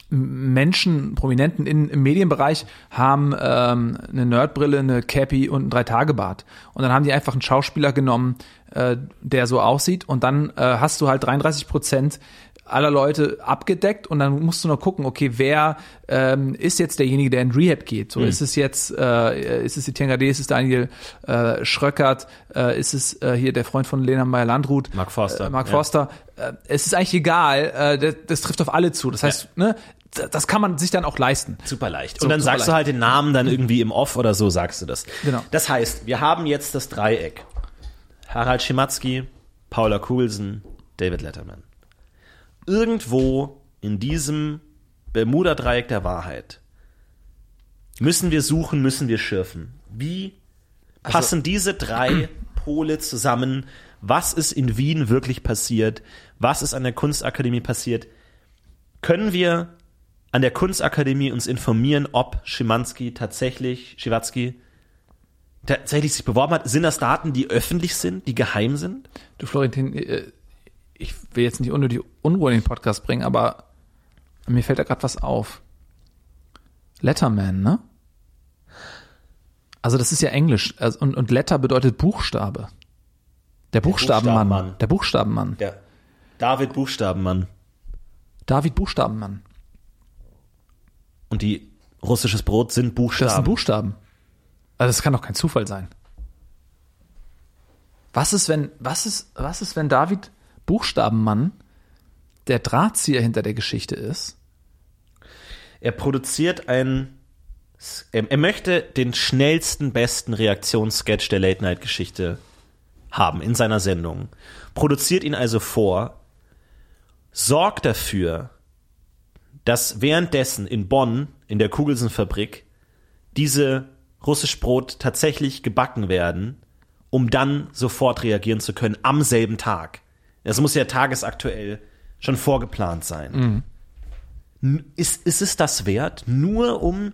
Menschen, Prominenten in, im Medienbereich haben ähm, eine Nerdbrille, eine Cappy und ein Drei-Tage-Bart. Und dann haben die einfach einen Schauspieler genommen, äh, der so aussieht. Und dann äh, hast du halt 33 Prozent aller Leute abgedeckt und dann musst du noch gucken, okay, wer ähm, ist jetzt derjenige, der in Rehab geht? So ist es jetzt, äh, ist es Etienne Gade, ist es Daniel äh, Schröckert, äh, ist es äh, hier der Freund von Lena Meyer-Landrut, Mark Forster, äh, Mark ja. Forster. Äh, es ist eigentlich egal, äh, das, das trifft auf alle zu. Das heißt, ne, d- das kann man sich dann auch leisten. Super leicht. Und dann super sagst du leicht. halt den Namen dann irgendwie im Off oder so sagst du das. Genau. Das heißt, wir haben jetzt das Dreieck. Harald Schimatzki, Paula Kuhlsen, David Letterman. Irgendwo in diesem Bermuda-Dreieck der Wahrheit Müssen wir suchen, müssen wir schürfen. Wie passen diese drei Pole zusammen? Was ist in Wien wirklich passiert? Was ist an der Kunstakademie passiert? Können wir an der Kunstakademie uns informieren, ob Schimanski tatsächlich, Schiwatzki, tatsächlich sich beworben hat? Sind das Daten, die öffentlich sind, die geheim sind? Du Florentin, äh, ich will jetzt nicht unnötig Unruhe in den Podcast bringen, aber mir fällt da gerade was auf. Letterman, ne? Also das ist ja Englisch also, und, und Letter bedeutet Buchstabe. Der Buchstabenmann. Buchstabenmann. Der Buchstabenmann. Ja. David Buchstabenmann. David Buchstabenmann. Und die russisches Brot sind Buchstaben. Das sind Buchstaben. Also das kann doch kein Zufall sein. Was ist, wenn, was ist, was ist, wenn David Buchstabenmann der Drahtzieher hinter der Geschichte ist? Er produziert ein. Er, er möchte den schnellsten, besten Reaktionssketch der Late-Night-Geschichte haben in seiner Sendung. Produziert ihn also vor, sorgt dafür, dass währenddessen in Bonn, in der Kugelsenfabrik, diese russisch Brot tatsächlich gebacken werden, um dann sofort reagieren zu können am selben Tag. Das muss ja tagesaktuell schon vorgeplant sein. N- Ist, ist es das wert? Nur um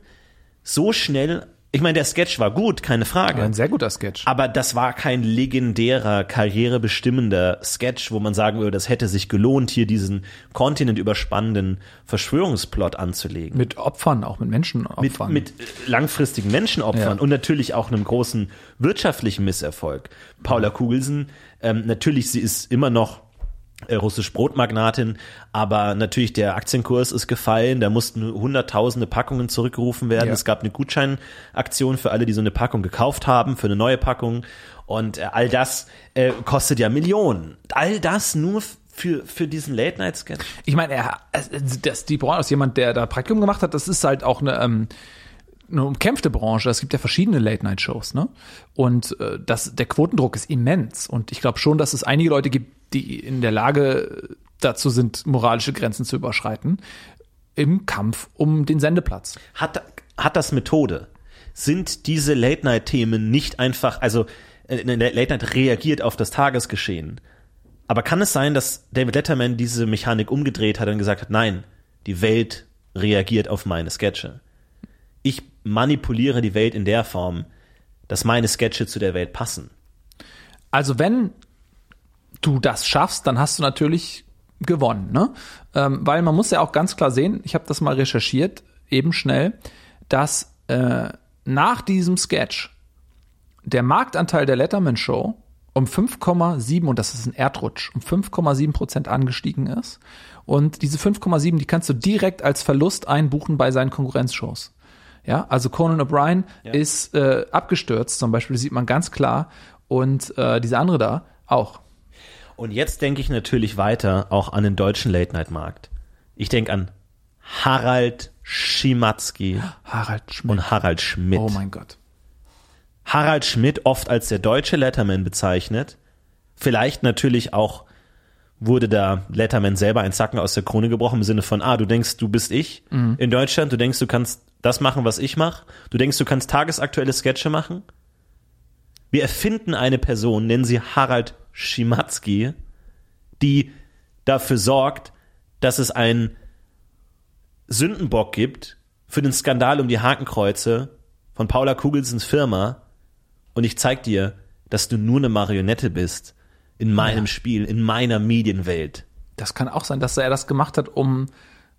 so schnell. Ich meine, der Sketch war gut, keine Frage. Ein sehr guter Sketch. Aber das war kein legendärer, karrierebestimmender Sketch, wo man sagen würde, das hätte sich gelohnt, hier diesen kontinentüberspannenden Verschwörungsplot anzulegen. Mit Opfern, auch mit mit, Menschenopfern. mit äh, langfristigen Menschenopfern Ja. und natürlich auch einem großen wirtschaftlichen Misserfolg. Paula Kugelsen, ähm, natürlich, sie ist immer noch russisch Brotmagnatin, aber natürlich der Aktienkurs ist gefallen, da mussten hunderttausende Packungen zurückgerufen werden. Ja. Es gab eine Gutscheinaktion für alle, die so eine Packung gekauft haben, für eine neue Packung und äh, all das äh, kostet ja Millionen. All das nur für, für diesen Late-Night-Sketch. Ich meine, er, das, die Branche ist jemand, der da Praktikum gemacht hat, das ist halt auch eine, ähm, eine umkämpfte Branche. Es gibt ja verschiedene Late-Night-Shows, ne? Und äh, das, der Quotendruck ist immens. Und ich glaube schon, dass es einige Leute gibt, die in der Lage dazu sind, moralische Grenzen zu überschreiten im Kampf um den Sendeplatz. Hat, hat das Methode? Sind diese Late-Night-Themen nicht einfach, also äh, Late-Night reagiert auf das Tagesgeschehen. Aber kann es sein, dass David Letterman diese Mechanik umgedreht hat und gesagt hat, nein, die Welt reagiert auf meine Sketche. Ich manipuliere die Welt in der Form, dass meine Sketche zu der Welt passen. Also wenn du das schaffst, dann hast du natürlich gewonnen, ne? Ähm, weil man muss ja auch ganz klar sehen, ich habe das mal recherchiert, eben schnell, dass äh, nach diesem Sketch der Marktanteil der Letterman Show um 5,7 und das ist ein Erdrutsch, um 5,7 Prozent angestiegen ist. Und diese 5,7, die kannst du direkt als Verlust einbuchen bei seinen Konkurrenzshows. Ja, also Conan O'Brien ist äh, abgestürzt, zum Beispiel, sieht man ganz klar. Und äh, diese andere da auch. Und jetzt denke ich natürlich weiter auch an den deutschen Late-Night-Markt. Ich denke an Harald Schimatzki Harald und Harald Schmidt. oh mein Gott. Harald Schmidt oft als der deutsche Letterman bezeichnet. Vielleicht natürlich auch wurde da Letterman selber ein Zacken aus der Krone gebrochen im Sinne von, ah, du denkst, du bist ich in Deutschland, du denkst, du kannst das machen, was ich mache, du denkst, du kannst tagesaktuelle Sketche machen. Wir erfinden eine Person, nennen sie Harald Schimatzki, die dafür sorgt, dass es einen Sündenbock gibt für den Skandal um die Hakenkreuze von Paula Kugelsens Firma. Und ich zeig dir, dass du nur eine Marionette bist in meinem Spiel, in meiner Medienwelt. Das kann auch sein, dass er das gemacht hat, um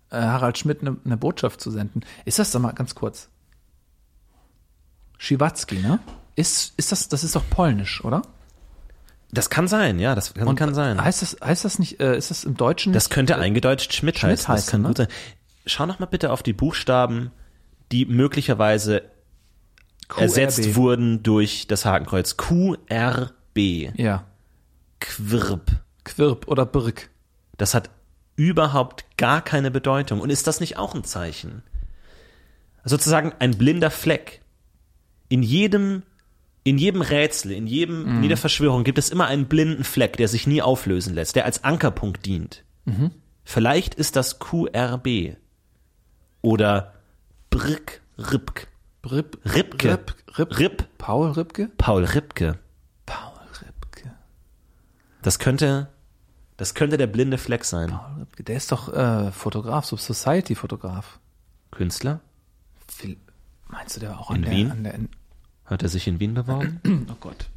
äh, Harald Schmidt eine ne Botschaft zu senden. Ist das doch mal ganz kurz? Schiwatzki, ne? Ist, ist das, das ist doch polnisch, oder? Das kann sein, ja, das kann, kann sein. Heißt das, heißt das nicht, äh, ist das im Deutschen Das könnte äh, eingedeutscht Schmidt, Schmidt heißen. Das heißen, kann ne? gut sein. Schau noch mal bitte auf die Buchstaben, die möglicherweise QRB. ersetzt wurden durch das Hakenkreuz. QRB. Ja. Quirb. Quirp oder Birk. Das hat überhaupt gar keine Bedeutung. Und ist das nicht auch ein Zeichen? Sozusagen ein blinder Fleck. In jedem, in jedem Rätsel, in jedem, in jeder Verschwörung gibt es immer einen blinden Fleck, der sich nie auflösen lässt, der als Ankerpunkt dient. Vielleicht ist das QRB. Oder Brk, Ripk. Rip, Ripke. Rip, Rip, Rip. Paul Ripke? Paul Ripke. Das könnte, das könnte der blinde Fleck sein. Paul Ripke. Der ist doch äh, Fotograf, so Society-Fotograf. Künstler? Viel- Meinst du, der war auch In an der, Wien? An der, Hat er sich in Wien beworben? oh Gott.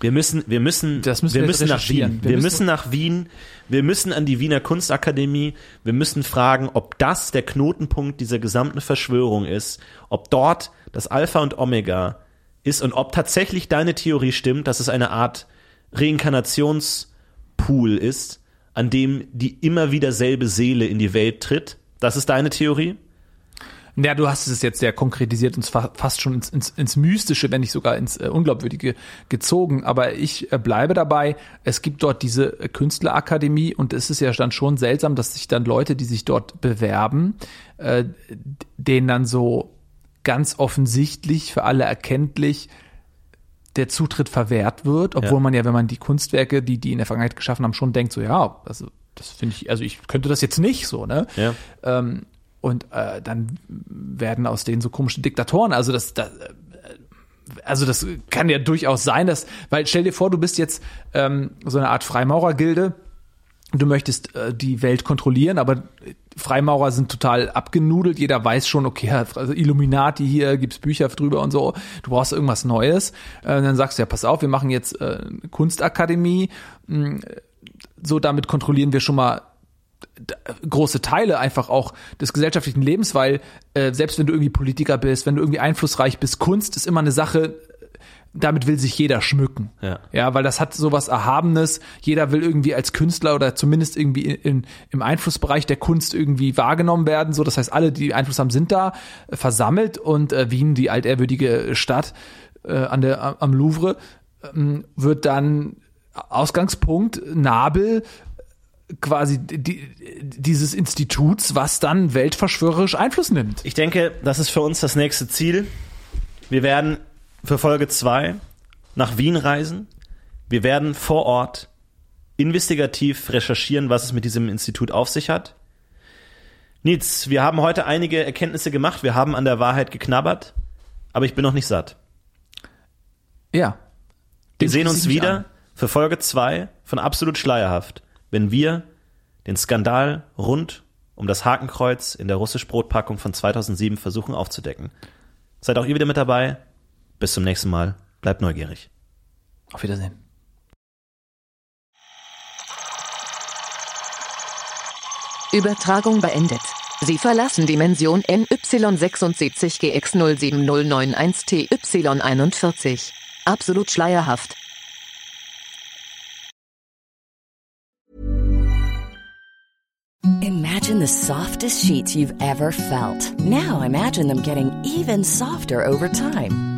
Wir müssen, wir müssen, müssen wir jetzt müssen nach. Wien. Wir Wir, müssen- müssen nach Wien. Wir müssen an die Wiener Kunstakademie. Wir müssen fragen, ob das der Knotenpunkt dieser gesamten Verschwörung ist, ob dort das Alpha und Omega ist und ob tatsächlich deine Theorie stimmt, dass es eine Art Reinkarnationspool ist, an dem die immer wieder selbe Seele in die Welt tritt. Das ist deine Theorie? Ja, du hast es jetzt sehr konkretisiert und fa- fast schon ins, ins, ins Mystische, wenn nicht sogar ins äh, Unglaubwürdige gezogen. Aber ich äh, bleibe dabei, es gibt dort diese äh, Künstlerakademie und es ist ja dann schon seltsam, dass sich dann Leute, die sich dort bewerben, äh, denen dann so ganz offensichtlich, für alle erkenntlich, der Zutritt verwehrt wird, obwohl Ja. man ja, wenn man die Kunstwerke, die die in der Vergangenheit geschaffen haben, schon denkt, so ja, also das finde ich, also ich könnte das jetzt nicht so, ne? Ja. Ähm, und äh, dann werden aus denen so komische Diktatoren. Also das, das äh, also das kann ja durchaus sein, dass, weil stell dir vor, du bist jetzt ähm, so eine Art Freimaurergilde. Du möchtest äh, die Welt kontrollieren, aber Freimaurer sind total abgenudelt. Jeder weiß schon, okay, also Illuminati hier gibt's Bücher drüber und so. Du brauchst irgendwas Neues. Äh, dann sagst du ja, pass auf, wir machen jetzt äh, Kunstakademie. Mh, So damit kontrollieren wir schon mal große Teile einfach auch des gesellschaftlichen Lebens, weil äh, selbst wenn du irgendwie Politiker bist, wenn du irgendwie einflussreich bist, Kunst ist immer eine Sache, damit will sich jeder schmücken. Ja. ja, weil das hat sowas Erhabenes. Jeder will irgendwie als Künstler oder zumindest irgendwie in, in, im Einflussbereich der Kunst irgendwie wahrgenommen werden. So, das heißt, alle, die Einfluss haben, sind da äh, versammelt und äh, Wien, die altehrwürdige Stadt äh, an der am Louvre, ähm, wird dann Ausgangspunkt Nabel quasi die, dieses Instituts, was dann weltverschwörerisch Einfluss nimmt. Ich denke, das ist für uns das nächste Ziel. Wir werden für Folge 2 nach Wien reisen. Wir werden vor Ort investigativ recherchieren, was es mit diesem Institut auf sich hat. Nils, wir haben heute einige Erkenntnisse gemacht. Wir haben an der Wahrheit geknabbert. Aber ich bin noch nicht satt. Ja. Wir sehen uns wieder an. für Folge 2 von Absolut Schleierhaft, wenn wir den Skandal rund um das Hakenkreuz in der russisch-Brotpackung von 2007 versuchen aufzudecken. Seid auch ihr wieder mit dabei. Bis zum nächsten Mal. Bleibt neugierig. Auf Wiedersehen. Übertragung beendet. Sie verlassen Dimension NY76GX070991TY41. Absolut schleierhaft. Imagine the softest sheets you've ever felt. Now imagine them getting even softer over time.